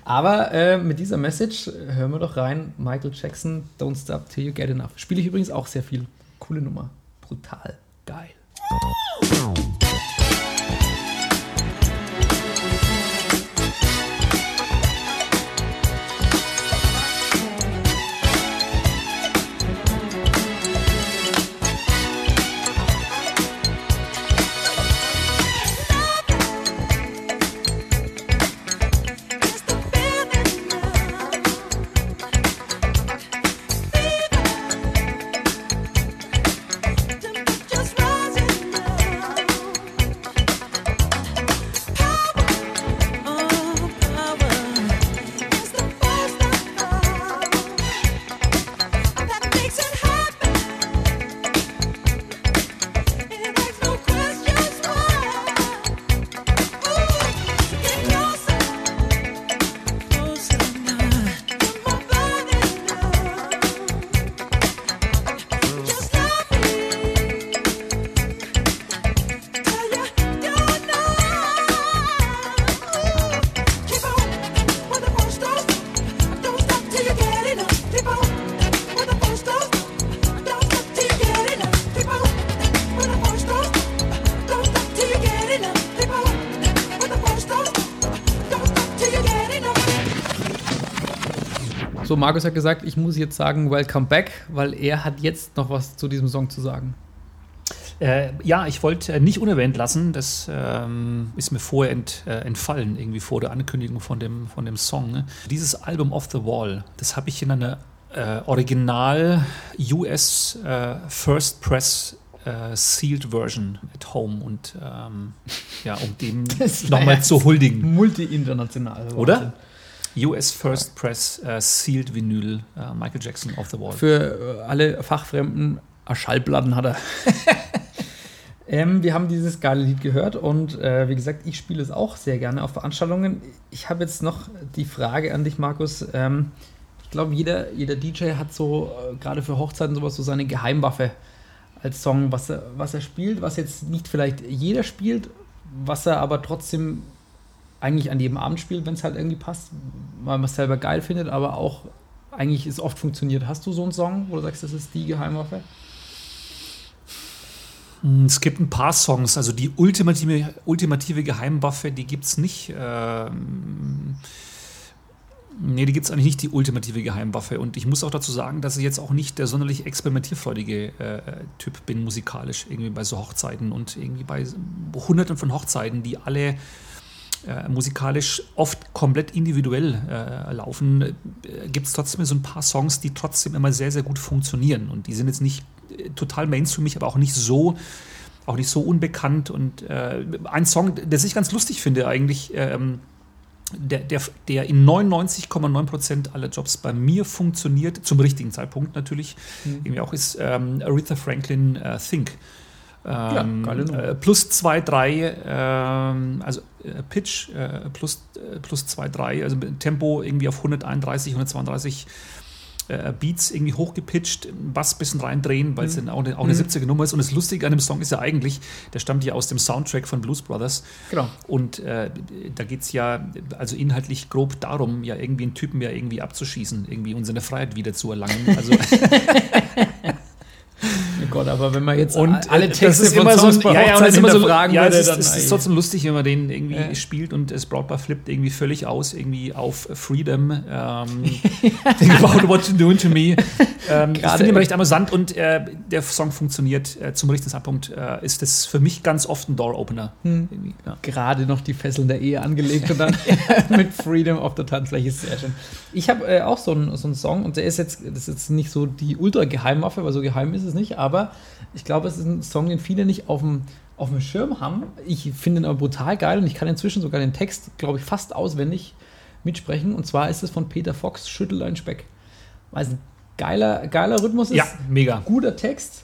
Aber äh, mit dieser Message hören wir doch rein. Michael Jackson, Don't Stop Till You Get Enough. Spiele ich übrigens auch sehr viel. Coole Nummer. Brutal. Geil. So, Markus hat gesagt, ich muss jetzt sagen, Welcome Back, weil er hat jetzt noch was zu diesem Song zu sagen. Äh, ja, ich wollte äh, nicht unerwähnt lassen, das ähm, ist mir vorher ent, äh, entfallen, irgendwie vor der Ankündigung von dem, von dem Song. Ne? Dieses Album Off the Wall, das habe ich in einer äh, Original US äh, First Press äh, Sealed Version at Home und ähm, ja, um dem nochmal zu huldigen. Multi-international. Oder? US First Press uh, Sealed Vinyl uh, Michael Jackson Off the Wall. Für uh, alle Fachfremden, Schallplatten hat er. Ähm, wir haben dieses geile Lied gehört und äh, wie gesagt, ich spiele es auch sehr gerne auf Veranstaltungen. Ich habe jetzt noch die Frage an dich, Markus. Ähm, ich glaube, jeder, jeder DJ hat so, äh, gerade für Hochzeiten, sowas, so seine Geheimwaffe als Song, was er, was er spielt, was jetzt nicht vielleicht jeder spielt, was er aber trotzdem eigentlich an jedem Abend spielt, wenn es halt irgendwie passt, weil man es selber geil findet, aber auch eigentlich es oft funktioniert. Hast du so einen Song, wo du sagst, das ist die Geheimwaffe? Es gibt ein paar Songs, also die ultimative, ultimative Geheimwaffe, die gibt es nicht. Ähm, nee, die gibt es eigentlich nicht, die ultimative Geheimwaffe. Und ich muss auch dazu sagen, dass ich jetzt auch nicht der sonderlich experimentierfreudige äh, Typ bin, musikalisch, irgendwie bei so Hochzeiten und irgendwie bei hunderten von Hochzeiten, die alle äh, musikalisch oft komplett individuell äh, laufen, äh, gibt es trotzdem so ein paar Songs, die trotzdem immer sehr, sehr gut funktionieren. Und die sind jetzt nicht äh, total mainstreamig, aber auch nicht so, auch nicht so unbekannt. Und äh, ein Song, der ich ganz lustig finde, eigentlich, ähm, der, der, der in 99,9% aller Jobs bei mir funktioniert, zum richtigen Zeitpunkt natürlich, Mhm. irgendwie auch ist ähm, Aretha Franklin äh, Think. Ähm, geile Nummer. äh, plus 2, 3, ähm, also äh, Pitch äh, plus, äh, plus 2, 3, also Tempo irgendwie auf 131, 132 äh, Beats irgendwie hochgepitcht, Bass ein bisschen reindrehen, weil es dann auch eine, auch eine 70er Nummer ist. Und das Lustige an dem Song ist ja eigentlich, der stammt ja aus dem Soundtrack von Blues Brothers. Genau. Und äh, da geht es ja, also inhaltlich grob darum, ja irgendwie einen Typen ja irgendwie abzuschießen, irgendwie und seine Freiheit wieder zu erlangen. Also Gott, aber wenn man jetzt Und alle äh, Texte von immer so Songs bei ja, ja, und das ist immer so, hinterfragen ja, würde, es ist, dann es ist trotzdem lustig, wenn man den irgendwie Ja. spielt und das Brautpaar flippt irgendwie völlig aus, irgendwie auf Freedom, ähm, think about what you're doing to me. Ähm, ich finde ihn recht amüsant und äh, der Song funktioniert äh, zum richtigen Zeitpunkt. Äh, ist das für mich ganz oft ein Door-Opener. Hm. Ja. gerade noch die Fesseln der Ehe angelegt und dann mit Freedom auf der Tanzfläche sehr schön. Ich habe äh, auch so einen, so Song und der ist jetzt, das ist jetzt nicht so die ultra-Geheimwaffe, weil so geheim ist es nicht, aber ich glaube, es ist ein Song, den viele nicht auf dem, auf dem Schirm haben. Ich finde ihn aber brutal geil und ich kann inzwischen sogar den Text, glaube ich, fast auswendig mitsprechen. Und zwar ist es von Peter Fox, Schüttel dein Speck. Weil es ein geiler, geiler Rhythmus ist ja, mega. guter Text.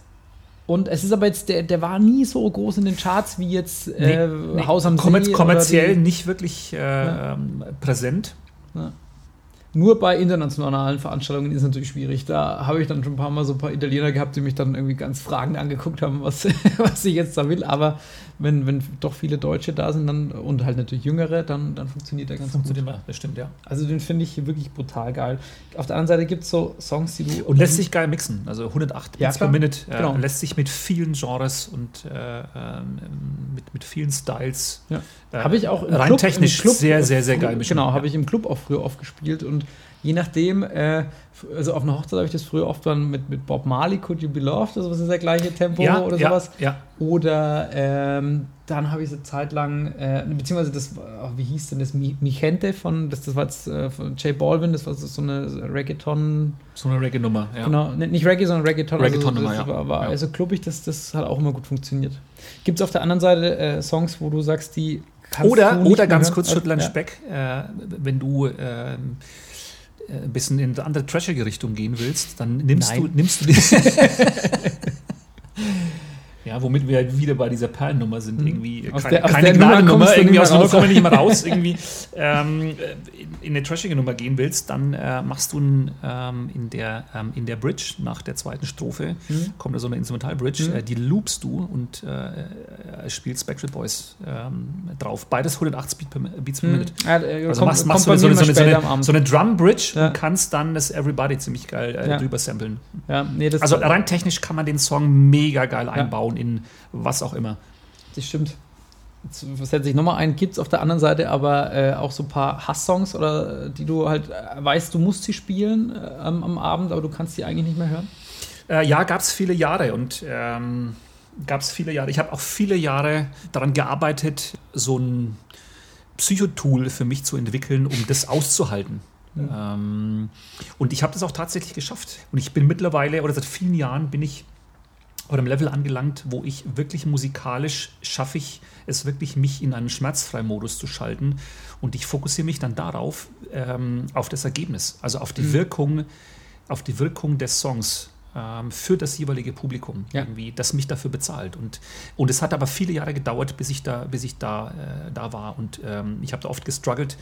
Und es ist aber jetzt, der, der war nie so groß in den Charts wie jetzt äh, Nee, Haus am See. oder kommerziell die- nicht wirklich äh, ähm, präsent. Nur bei internationalen Veranstaltungen ist es natürlich schwierig. Da habe ich dann schon ein paar Mal so ein paar Italiener gehabt, die mich dann irgendwie ganz fragend angeguckt haben, was, was ich jetzt da will. Aber wenn, wenn doch viele Deutsche da sind dann, und halt natürlich Jüngere, dann, dann funktioniert der ganz gut. Das stimmt, ja. Also den finde ich wirklich brutal geil. Auf der anderen Seite gibt es so Songs, die du. Und lässt sich geil mixen. Also 108 Ja, Beats per. Minute äh, Genau. lässt sich mit vielen Genres und äh, ähm, mit, mit vielen Styles. Ja. Äh, Habe ich auch im rein Club, technisch im Club sehr, sehr, sehr geil. Genau, habe ich im Club auch früher oft gespielt und je nachdem, äh, also auf einer Hochzeit habe ich das früher oft dann mit, mit Bob Marley, Could You Be Loved, also was ist der gleiche Tempo ja, oder ja, sowas. Ja. Oder ähm, dann habe ich eine Zeit lang, äh, beziehungsweise das, war- wie hieß denn das, Mi, Mi Gente von, das, das war jetzt äh, von J Balvin, das war so eine Reggaeton, So eine Reggae-Nummer. Ja. genau, ne- nicht Reggae, sondern Reggaeton. Reggaeton-Nummer, also, ja. war, also klubbig, das, das hat auch immer gut funktioniert. Gibt es auf der anderen Seite äh, Songs, wo du sagst, die Oder, oder ganz kurz ja. Speck, äh, wenn du ähm, äh, ein bisschen in eine andere trashige Richtung gehen willst, dann nimmst Nein. du, nimmst du die. Ja, womit wir wieder bei dieser Perlennummer sind, irgendwie Hm. Aus keine, der- aus keine Nummer irgendwie aus der Nummer kommen wir nicht mehr raus, irgendwie ähm, äh, in, in eine trashige Nummer gehen willst, dann äh, machst du ein, ähm, in, der, ähm, in der Bridge nach der zweiten Strophe, Hm. kommt da so eine Instrumental-Bridge, äh, die loopst du und äh, äh, spielst Backstreet Boys ähm, drauf. Beides 180 Beat per, Beats per Hm. Minute. Äh, Also machst, machst du so eine, so, eine, so, eine, so eine Drum-Bridge Ja. und kannst dann das Everybody ziemlich geil äh, Ja. drüber samplen. Ja, nee, Also rein technisch kann man den Song mega geil einbauen in was auch immer. das stimmt. Jetzt setze ich nochmal ein, gibt es auf der anderen Seite aber äh, auch so ein paar Hass-Songs oder äh, die du halt äh, weißt, du musst sie spielen äh, am, am Abend, aber du kannst sie eigentlich nicht mehr hören? Äh, ja, gab es viele Jahre und ähm, gab es viele Jahre. Ich habe auch viele Jahre daran gearbeitet, so ein Psychotool für mich zu entwickeln, um das auszuhalten. Ähm, und ich habe das auch tatsächlich geschafft. Und ich bin mittlerweile, oder seit vielen Jahren bin ich auf einem Level angelangt, wo ich wirklich musikalisch schaffe ich es wirklich, mich in einen Schmerzfrei-Modus zu schalten. Und ich fokussiere mich dann darauf, ähm, auf das Ergebnis, also auf die Wirkung, auf die Wirkung des Songs. ähm, für das jeweilige Publikum, Ja. irgendwie, das mich dafür bezahlt. Und, und es hat aber viele Jahre gedauert, bis ich da, bis ich da, äh, da war. Und ähm, ich habe da oft gestruggelt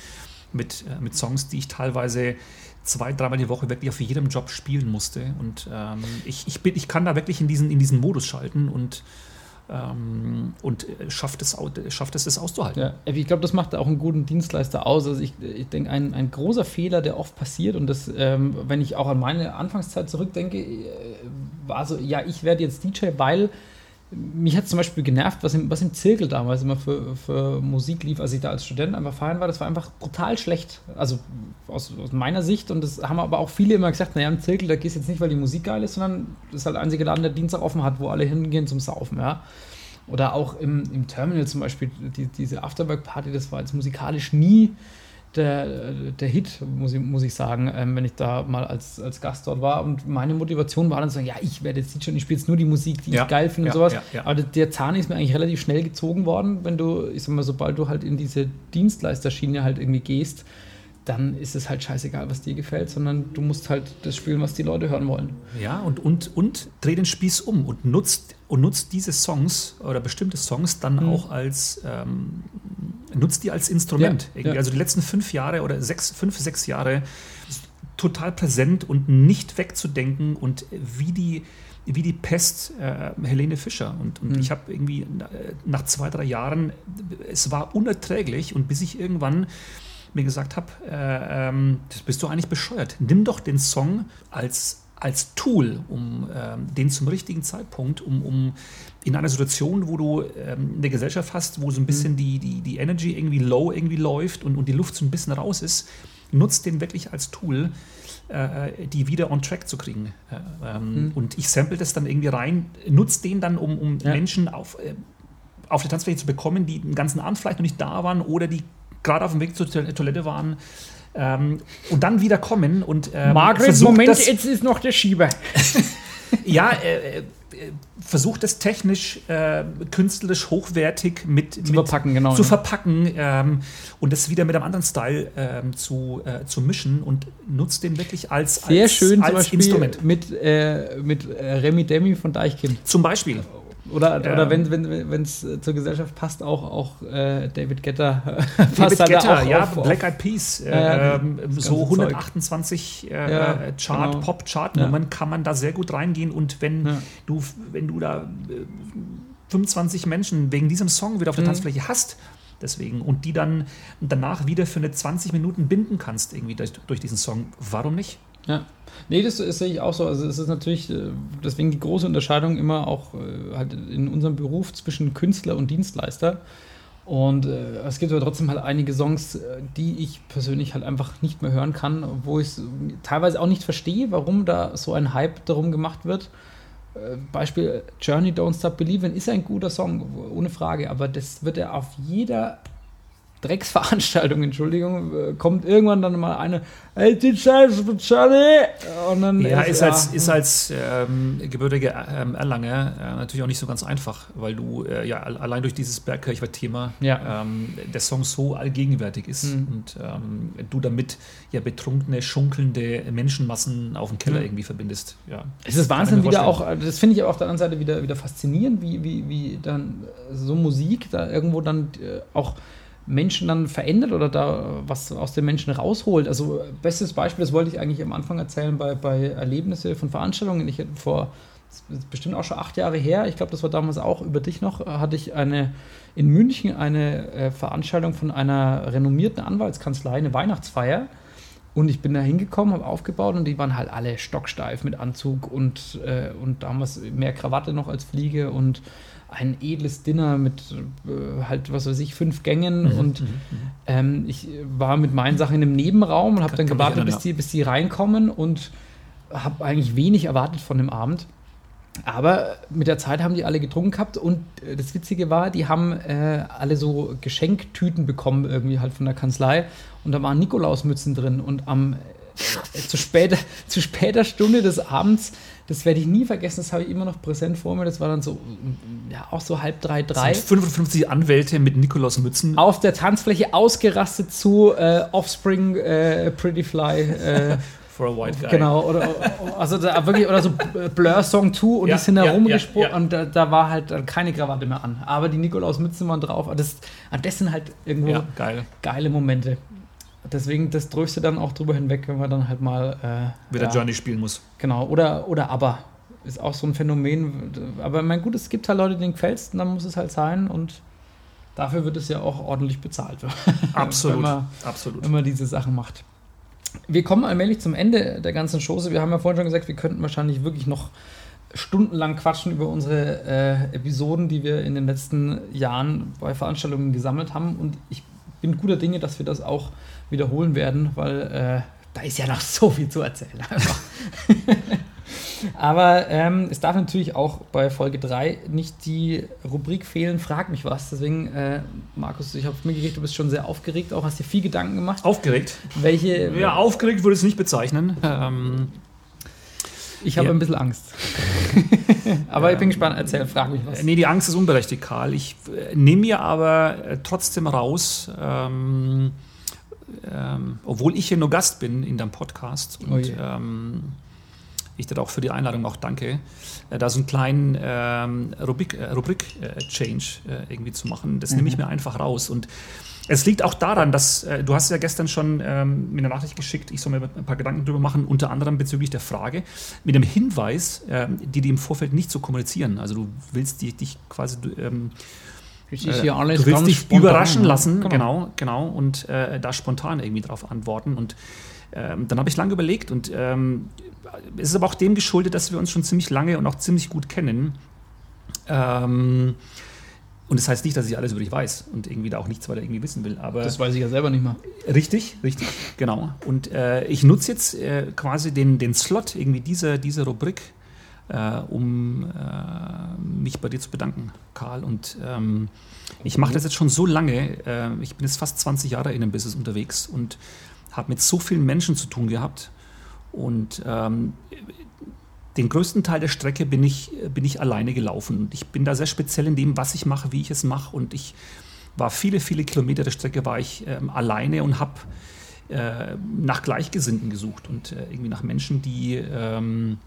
mit, äh, mit Songs, die ich teilweise zwei, dreimal die Woche wirklich auf jedem Job spielen musste. Und ähm, ich, ich, bin, ich kann da wirklich in diesen, in diesen Modus schalten und, ähm, und äh, schafft es, schafft es, es auszuhalten. Ja, ich glaube, das macht auch einen guten Dienstleister aus. Also ich, ich denke, ein, ein großer Fehler, der oft passiert, und das, ähm, wenn ich auch an meine Anfangszeit zurückdenke, äh, war so, ja, ich werde jetzt DJ, weil mich hat zum Beispiel genervt, was im, was im Zirkel damals immer für, für Musik lief, als ich da als Student einfach feiern war. Das war einfach brutal schlecht. Also aus, aus meiner Sicht. Und das haben aber auch viele immer gesagt, naja, im Zirkel, da gehst du jetzt nicht, weil die Musik geil ist, sondern das ist halt der einzige Laden, der Dienstag offen hat, wo alle hingehen zum Saufen, ja. Oder auch im, im Terminal zum Beispiel, die, diese Afterwork-Party, das war jetzt musikalisch nie der, der Hit, muss ich, muss ich sagen, ähm, wenn ich da mal als, als Gast dort war. Und meine Motivation war dann zu sagen, ja, ich werde jetzt und ich spiele jetzt nur die Musik, die Ja, ich geil finde ja, und sowas. ja. Aber der Zahn ist mir eigentlich relativ schnell gezogen worden, wenn du, ich sag mal, sobald du halt in diese Dienstleisterschiene halt irgendwie gehst, dann ist es halt scheißegal, was dir gefällt, sondern du musst halt das spielen, was die Leute hören wollen. Ja, und, und, und dreh den Spieß um und nutzt, und nutzt diese Songs oder bestimmte Songs dann Mhm. auch als, ähm, nutzt die als Instrument. Ja, ja. Also die letzten fünf Jahre oder sechs, fünf, sechs Jahre total präsent und nicht wegzudenken und wie die, wie die Pest äh, Helene Fischer. Und, und Mhm. ich habe irgendwie nach zwei, drei Jahren, es war unerträglich und bis ich irgendwann mir gesagt habe, äh, ähm, das bist du eigentlich bescheuert. Nimm doch den Song als, als Tool, um ähm, den zum richtigen Zeitpunkt, um, um in einer Situation, wo du ähm, eine Gesellschaft hast, wo so ein bisschen die, die, die Energy irgendwie low irgendwie läuft und, und die Luft so ein bisschen raus ist, nutzt den wirklich als Tool, äh, die wieder on track zu kriegen. Äh, ähm, Und ich sample das dann irgendwie rein, nutze den dann, um, um Ja. Menschen auf, äh, auf der Tanzfläche zu bekommen, die den ganzen Abend vielleicht noch nicht da waren oder die gerade auf dem Weg zur To- Toilette waren. Ähm, und dann wieder kommen und ähm, versucht das, jetzt ist noch der Schieber. ja, äh, äh, versucht es technisch, äh, künstlerisch hochwertig mit Zu mit, verpacken, genau, zu ja. verpacken ähm, und das wieder mit einem anderen Style ähm, zu, äh, zu mischen und nutzt den wirklich als, Sehr als, schön als zum Beispiel Instrument. mit, äh, mit äh, Remi Demi von Deichkind. Zum Beispiel. Oder, Ja. oder wenn es wenn, wenn's zur Gesellschaft passt, auch, auch äh, David Getter. David passt halt auch ja, auf- Black Eyed Peas, äh, Ja, ähm, das so ganze Zeug. 128 äh, Ja, äh, Chart, genau. Pop-Chart-Nummern kann man da sehr gut reingehen und wenn Ja. du wenn du da äh, 25 Menschen wegen diesem Song wieder auf der Mhm. Tanzfläche hast, deswegen und die dann danach wieder für eine 20 Minuten binden kannst irgendwie durch, durch diesen Song, warum nicht? Ja. Nee, das, das sehe ich auch so. Also es ist natürlich äh, deswegen die große Unterscheidung immer auch äh, halt in unserem Beruf zwischen Künstler und Dienstleister. Und äh, es gibt aber trotzdem halt einige Songs, äh, die ich persönlich halt einfach nicht mehr hören kann, wo ich teilweise auch nicht verstehe, warum da so ein Hype darum gemacht wird. Äh, Beispiel Journey Don't Stop Believing ist ein guter Song, ohne Frage, aber das wird ja auf jeder Drecksveranstaltung, Entschuldigung, äh, kommt irgendwann dann mal eine, hey, die Scheiße! Und dann Ja, ist als, ja, ist als ähm, gebürtiger ähm, Erlanger äh, natürlich auch nicht so ganz einfach, weil du äh, ja al- allein durch dieses Bergkirchweih-Thema Ja. ähm, der Song so allgegenwärtig ist Mhm. und ähm, du damit ja betrunkene, schunkelnde Menschenmassen auf dem Keller Mhm. irgendwie verbindest. Ja. Es ist Wahnsinn wieder auch, das finde ich aber auf der anderen Seite wieder, wieder faszinierend, wie, wie, wie dann äh, so Musik da irgendwo dann äh, auch Menschen dann verändert oder da was aus den Menschen rausholt. Also bestes Beispiel, das wollte ich eigentlich am Anfang erzählen, bei, bei Erlebnisse von Veranstaltungen. Ich hatte vor, das ist bestimmt auch schon acht Jahre her, ich glaube, das war damals auch über dich noch, hatte ich eine in München eine äh, Veranstaltung von einer renommierten Anwaltskanzlei, eine Weihnachtsfeier. Und ich bin da hingekommen, habe aufgebaut und die waren halt alle stocksteif mit Anzug und, äh, und damals mehr Krawatte noch als Fliege und ein edles Dinner mit äh, halt, was weiß ich, fünf Gängen. Mhm, und ähm, ich war mit meinen Sachen in einem Nebenraum und habe dann gewartet, bis, die, bis die reinkommen und habe eigentlich wenig erwartet von dem Abend. Aber mit der Zeit haben die alle getrunken gehabt und äh, das Witzige war, die haben äh, alle so Geschenktüten bekommen, irgendwie halt von der Kanzlei. Und da waren Nikolausmützen drin. Und am äh, zu, später, zu später Stunde des Abends, das werde ich nie vergessen, das habe ich immer noch präsent vor mir. Das war dann so, mm, ja, auch so halb drei, drei. Es sind 55 Anwälte mit Nikolausmützen. Auf der Tanzfläche ausgerastet zu äh, Offspring, äh, Pretty Fly. Äh, for a white guy. Genau, oder also da wirklich, oder so Blur Song 2 und Ja, die sind da ja, rumgesprungen ja, und da, da war halt keine Krawatte mehr an. Aber die Nikolausmützen waren drauf. Und Das, das sind halt irgendwo Ja, geil. geile Momente. Deswegen, das tröstet dann auch drüber hinweg, wenn man dann halt mal. Äh, Wieder ja, Journey spielen muss. Genau, oder, oder aber. Ist auch so ein Phänomen. Aber mein gut, es gibt halt Leute, denen gefällt und dann muss es halt sein und dafür wird es ja auch ordentlich bezahlt. Absolut. Wenn man, Absolut. wenn man diese Sachen macht. Wir kommen allmählich zum Ende der ganzen Chose. Wir haben ja vorhin schon gesagt, wir könnten wahrscheinlich wirklich noch stundenlang quatschen über unsere äh, Episoden, die wir in den letzten Jahren bei Veranstaltungen gesammelt haben. Und ich bin guter Dinge, dass wir das auch wiederholen werden, weil äh, da ist ja noch so viel zu erzählen. Aber ähm, es darf natürlich auch bei Folge 3 nicht die Rubrik fehlen, frag mich was. Deswegen, äh, Markus, ich habe mitgekriegt, du bist schon sehr aufgeregt, auch hast dir viel Gedanken gemacht. Aufgeregt. Welche. Ja, aufgeregt würde ich es nicht bezeichnen. Ähm, ich habe Ja. ein bisschen Angst. Aber ich bin gespannt, erzähl, frag mich was. Nee, die Angst ist unberechtigt, Karl. Ich äh, nehme mir aber äh, trotzdem raus, ähm, ähm, obwohl ich hier nur Gast bin in deinem Podcast Oh und je. ähm, ich dir auch für die Einladung auch danke, äh, da so einen kleinen ähm, Rubrik, äh, Rubrik-Change äh, irgendwie zu machen. Das nehme ich mir einfach raus. Und es liegt auch daran, dass äh, du hast ja gestern schon ähm, mir eine Nachricht geschickt, ich soll mir ein paar Gedanken drüber machen, unter anderem bezüglich der Frage, mit dem Hinweis, ähm, die die im Vorfeld nicht zu kommunizieren. Also du willst die, dich quasi ähm, Das äh, ist hier alles du willst ganz dich spontan, überraschen lassen, genau, genau, und äh, da spontan irgendwie drauf antworten. Und ähm, dann habe ich lange überlegt und ähm, es ist aber auch dem geschuldet, dass wir uns schon ziemlich lange und auch ziemlich gut kennen. Ähm, und das heißt nicht, dass ich alles über dich weiß und irgendwie da auch nichts weiter irgendwie wissen will. Aber Das weiß ich ja selber nicht mal. Richtig, richtig, genau. Und äh, ich nutze jetzt äh, quasi den, den Slot irgendwie dieser, dieser Rubrik, äh, um äh, mich bei dir zu bedanken, Karl. Und ähm, ich mache das jetzt schon so lange, äh, ich bin jetzt fast 20 Jahre in dem Business unterwegs und habe mit so vielen Menschen zu tun gehabt. Und ähm, den größten Teil der Strecke bin ich, bin ich alleine gelaufen. Und ich bin da sehr speziell in dem, was ich mache, wie ich es mache. Und ich war viele, viele Kilometer der Strecke war ich ähm, alleine und habe äh, nach Gleichgesinnten gesucht und äh, irgendwie nach Menschen, die, ähm,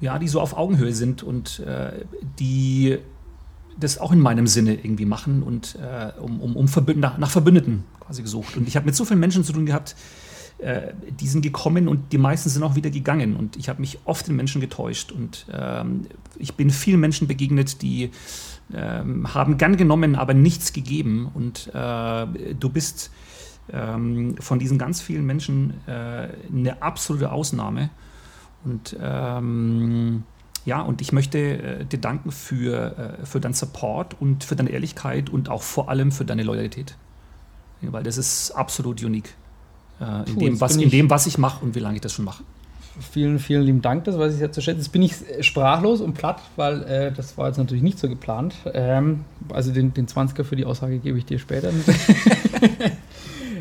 ja, die so auf Augenhöhe sind und äh, die das auch in meinem Sinne irgendwie machen und äh, um, um, um Verbü nach, nach Verbündeten quasi gesucht. Und ich habe mit so vielen Menschen zu tun gehabt, äh, die sind gekommen und die meisten sind auch wieder gegangen. Und ich habe mich oft in Menschen getäuscht. Und ähm, ich bin vielen Menschen begegnet, die ähm, haben gern genommen, aber nichts gegeben. Und äh, du bist ähm, von diesen ganz vielen Menschen äh, eine absolute Ausnahme. Und ähm, ja, und ich möchte äh, dir danken für, äh, für deinen Support und für deine Ehrlichkeit und auch vor allem für deine Loyalität. Ja, weil das ist absolut unique. Äh, in, Puh, dem, was, in ich- dem, was ich mache und wie lange ich das schon mache. Vielen, vielen lieben Dank, das weiß ich sehr zu schätzen. Jetzt bin ich äh, sprachlos und platt, weil äh, das war jetzt natürlich nicht so geplant. Ähm, also den, den 20er für die Aussage gebe ich dir später.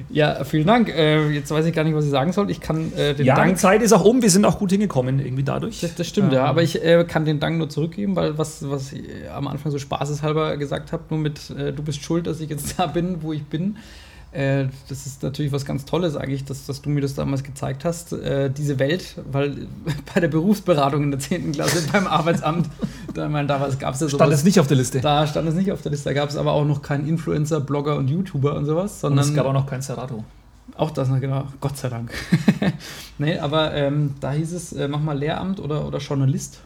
ja, vielen Dank. Äh, jetzt weiß ich gar nicht, was ich sagen soll. Ich kann äh, den Ja, die Dank. Zeit ist auch um, wir sind auch gut hingekommen irgendwie dadurch. Das, das stimmt, ja, Ähm, aber ich äh, kann den Dank nur zurückgeben, weil was, was ich äh, am Anfang so spaßeshalber gesagt habe, nur mit äh, du bist schuld, dass ich jetzt da bin, wo ich bin. Äh, das ist natürlich was ganz Tolles eigentlich, dass, dass du mir das damals gezeigt hast, äh, diese Welt, weil bei der Berufsberatung in der 10. Klasse beim Arbeitsamt, da, ich meine, damals gab es ja sowas. Stand es nicht auf der Liste. Da stand es nicht auf der Liste, da gab es aber auch noch keinen Influencer, Blogger und YouTuber und sowas, und sondern es gab auch noch kein Serato. auch das noch, genau. Gott sei Dank. nee, aber ähm, da hieß es, äh, mach mal Lehramt oder, oder Journalist.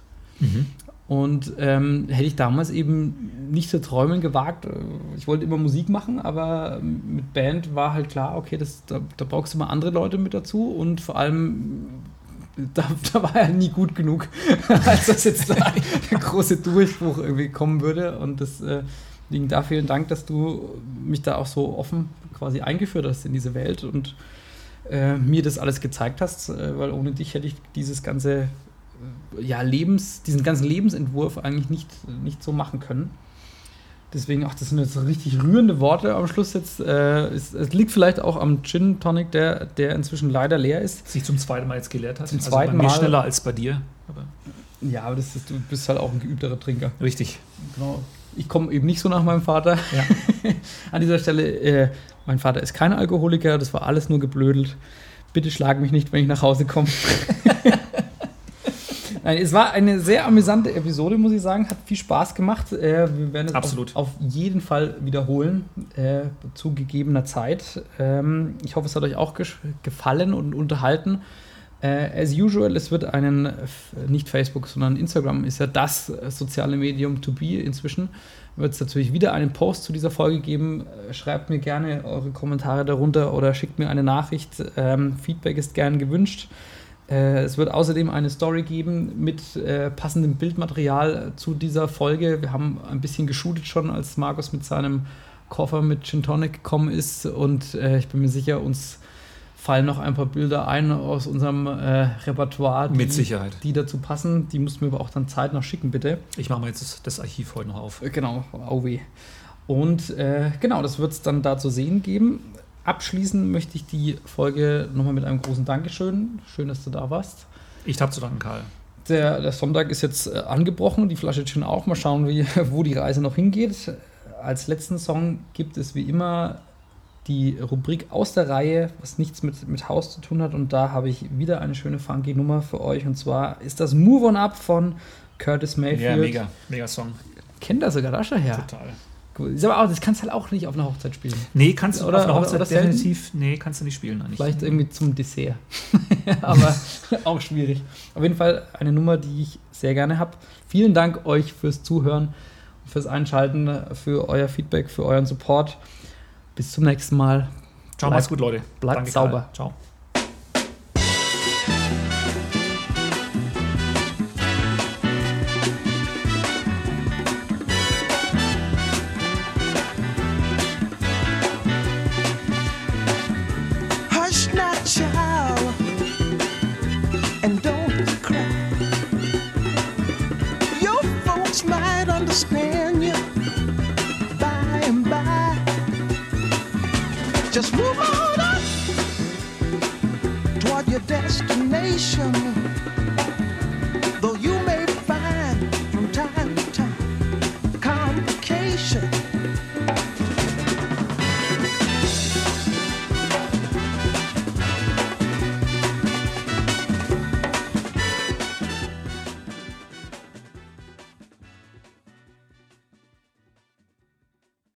Und ähm, hätte ich damals eben nicht zu träumen gewagt. Äh, Ich wollte immer Musik machen, aber mit Band war halt klar, okay, das, da, da brauchst du mal andere Leute mit dazu und vor allem. Da, da war er nie gut genug, als dass jetzt da der große Durchbruch irgendwie kommen würde. Und deswegen da vielen Dank, dass du mich da auch so offen quasi eingeführt hast in diese Welt und äh, mir das alles gezeigt hast, äh, weil ohne dich hätte ich dieses ganze äh, ja, Lebens, diesen ganzen Lebensentwurf eigentlich nicht, nicht so machen können. Deswegen, ach, das sind jetzt richtig rührende Worte am Schluss jetzt. Äh, es, es liegt vielleicht auch am Gin Tonic, der, der inzwischen leider leer ist. Sich zum zweiten Mal jetzt gelehrt hat. Zum also zweiten Mal. schneller als bei dir. Aber Ja, aber das ist, du bist halt auch ein geübterer Trinker. richtig. Genau. Ich komme eben nicht so nach meinem Vater. Ja. An dieser Stelle, äh, mein Vater ist kein Alkoholiker, das war alles nur geblödelt. Bitte schlag mich nicht, wenn ich nach Hause komme. Nein, es war eine sehr amüsante Episode, muss ich sagen. Hat viel Spaß gemacht. Äh, wir werden es. Auf, auf jeden Fall wiederholen, äh, zu gegebener Zeit. Ähm, ich hoffe, es hat euch auch gefallen und unterhalten. Äh, as usual, es wird einen, nicht Facebook, sondern Instagram ist ja das äh, soziale Medium to be inzwischen. Wird es natürlich wieder einen Post zu dieser Folge geben. Äh, Schreibt mir gerne eure Kommentare darunter oder schickt mir eine Nachricht. Ähm, Feedback ist gern gewünscht. Äh, es wird außerdem eine Story geben mit äh, passendem Bildmaterial zu dieser Folge. Wir haben ein bisschen geshootet schon, als Markus mit seinem Koffer mit Gin Tonic gekommen ist. Und äh, ich bin mir sicher, uns fallen noch ein paar Bilder ein aus unserem äh, Repertoire, die, Mit Sicherheit. die dazu passen. Die musst du mir aber auch dann zeitnah schicken, bitte. Ich mache mal jetzt das, Archiv heute noch auf. Äh, Genau, AUW. Und äh, genau, das wird es dann da zu sehen geben. Abschließen möchte ich die Folge nochmal mit einem großen Dankeschön. Schön, dass du da warst. Ich habe zu danken, Karl. Der, der Sonntag ist jetzt äh, angebrochen, die Flasche Gin auch. Mal schauen, wie, wo die Reise noch hingeht. Als letzten Song gibt es wie immer die Rubrik aus der Reihe, was nichts mit, mit Haus zu tun hat. Und da habe ich wieder eine schöne funky Nummer für euch. Und zwar ist das Move On Up von Curtis Mayfield. Ja, mega. Mega Song. Kennt das sogar da schon her. Total. Ist aber auch, das kannst du halt auch nicht auf einer Hochzeit spielen. Nee, kannst du Oder- auf einer oder- Hochzeit oder selten? definitiv. Nee, kannst du nicht spielen. Eigentlich. Vielleicht irgendwie zum Dessert. aber auch schwierig. Auf jeden Fall eine Nummer, die ich sehr gerne habe. Vielen Dank euch fürs Zuhören, fürs Einschalten, für euer Feedback, für euren Support. Bis zum nächsten Mal. Ciao, Bleibt- mach's gut, Leute. bleibt Danke, sauber. Karl. Ciao.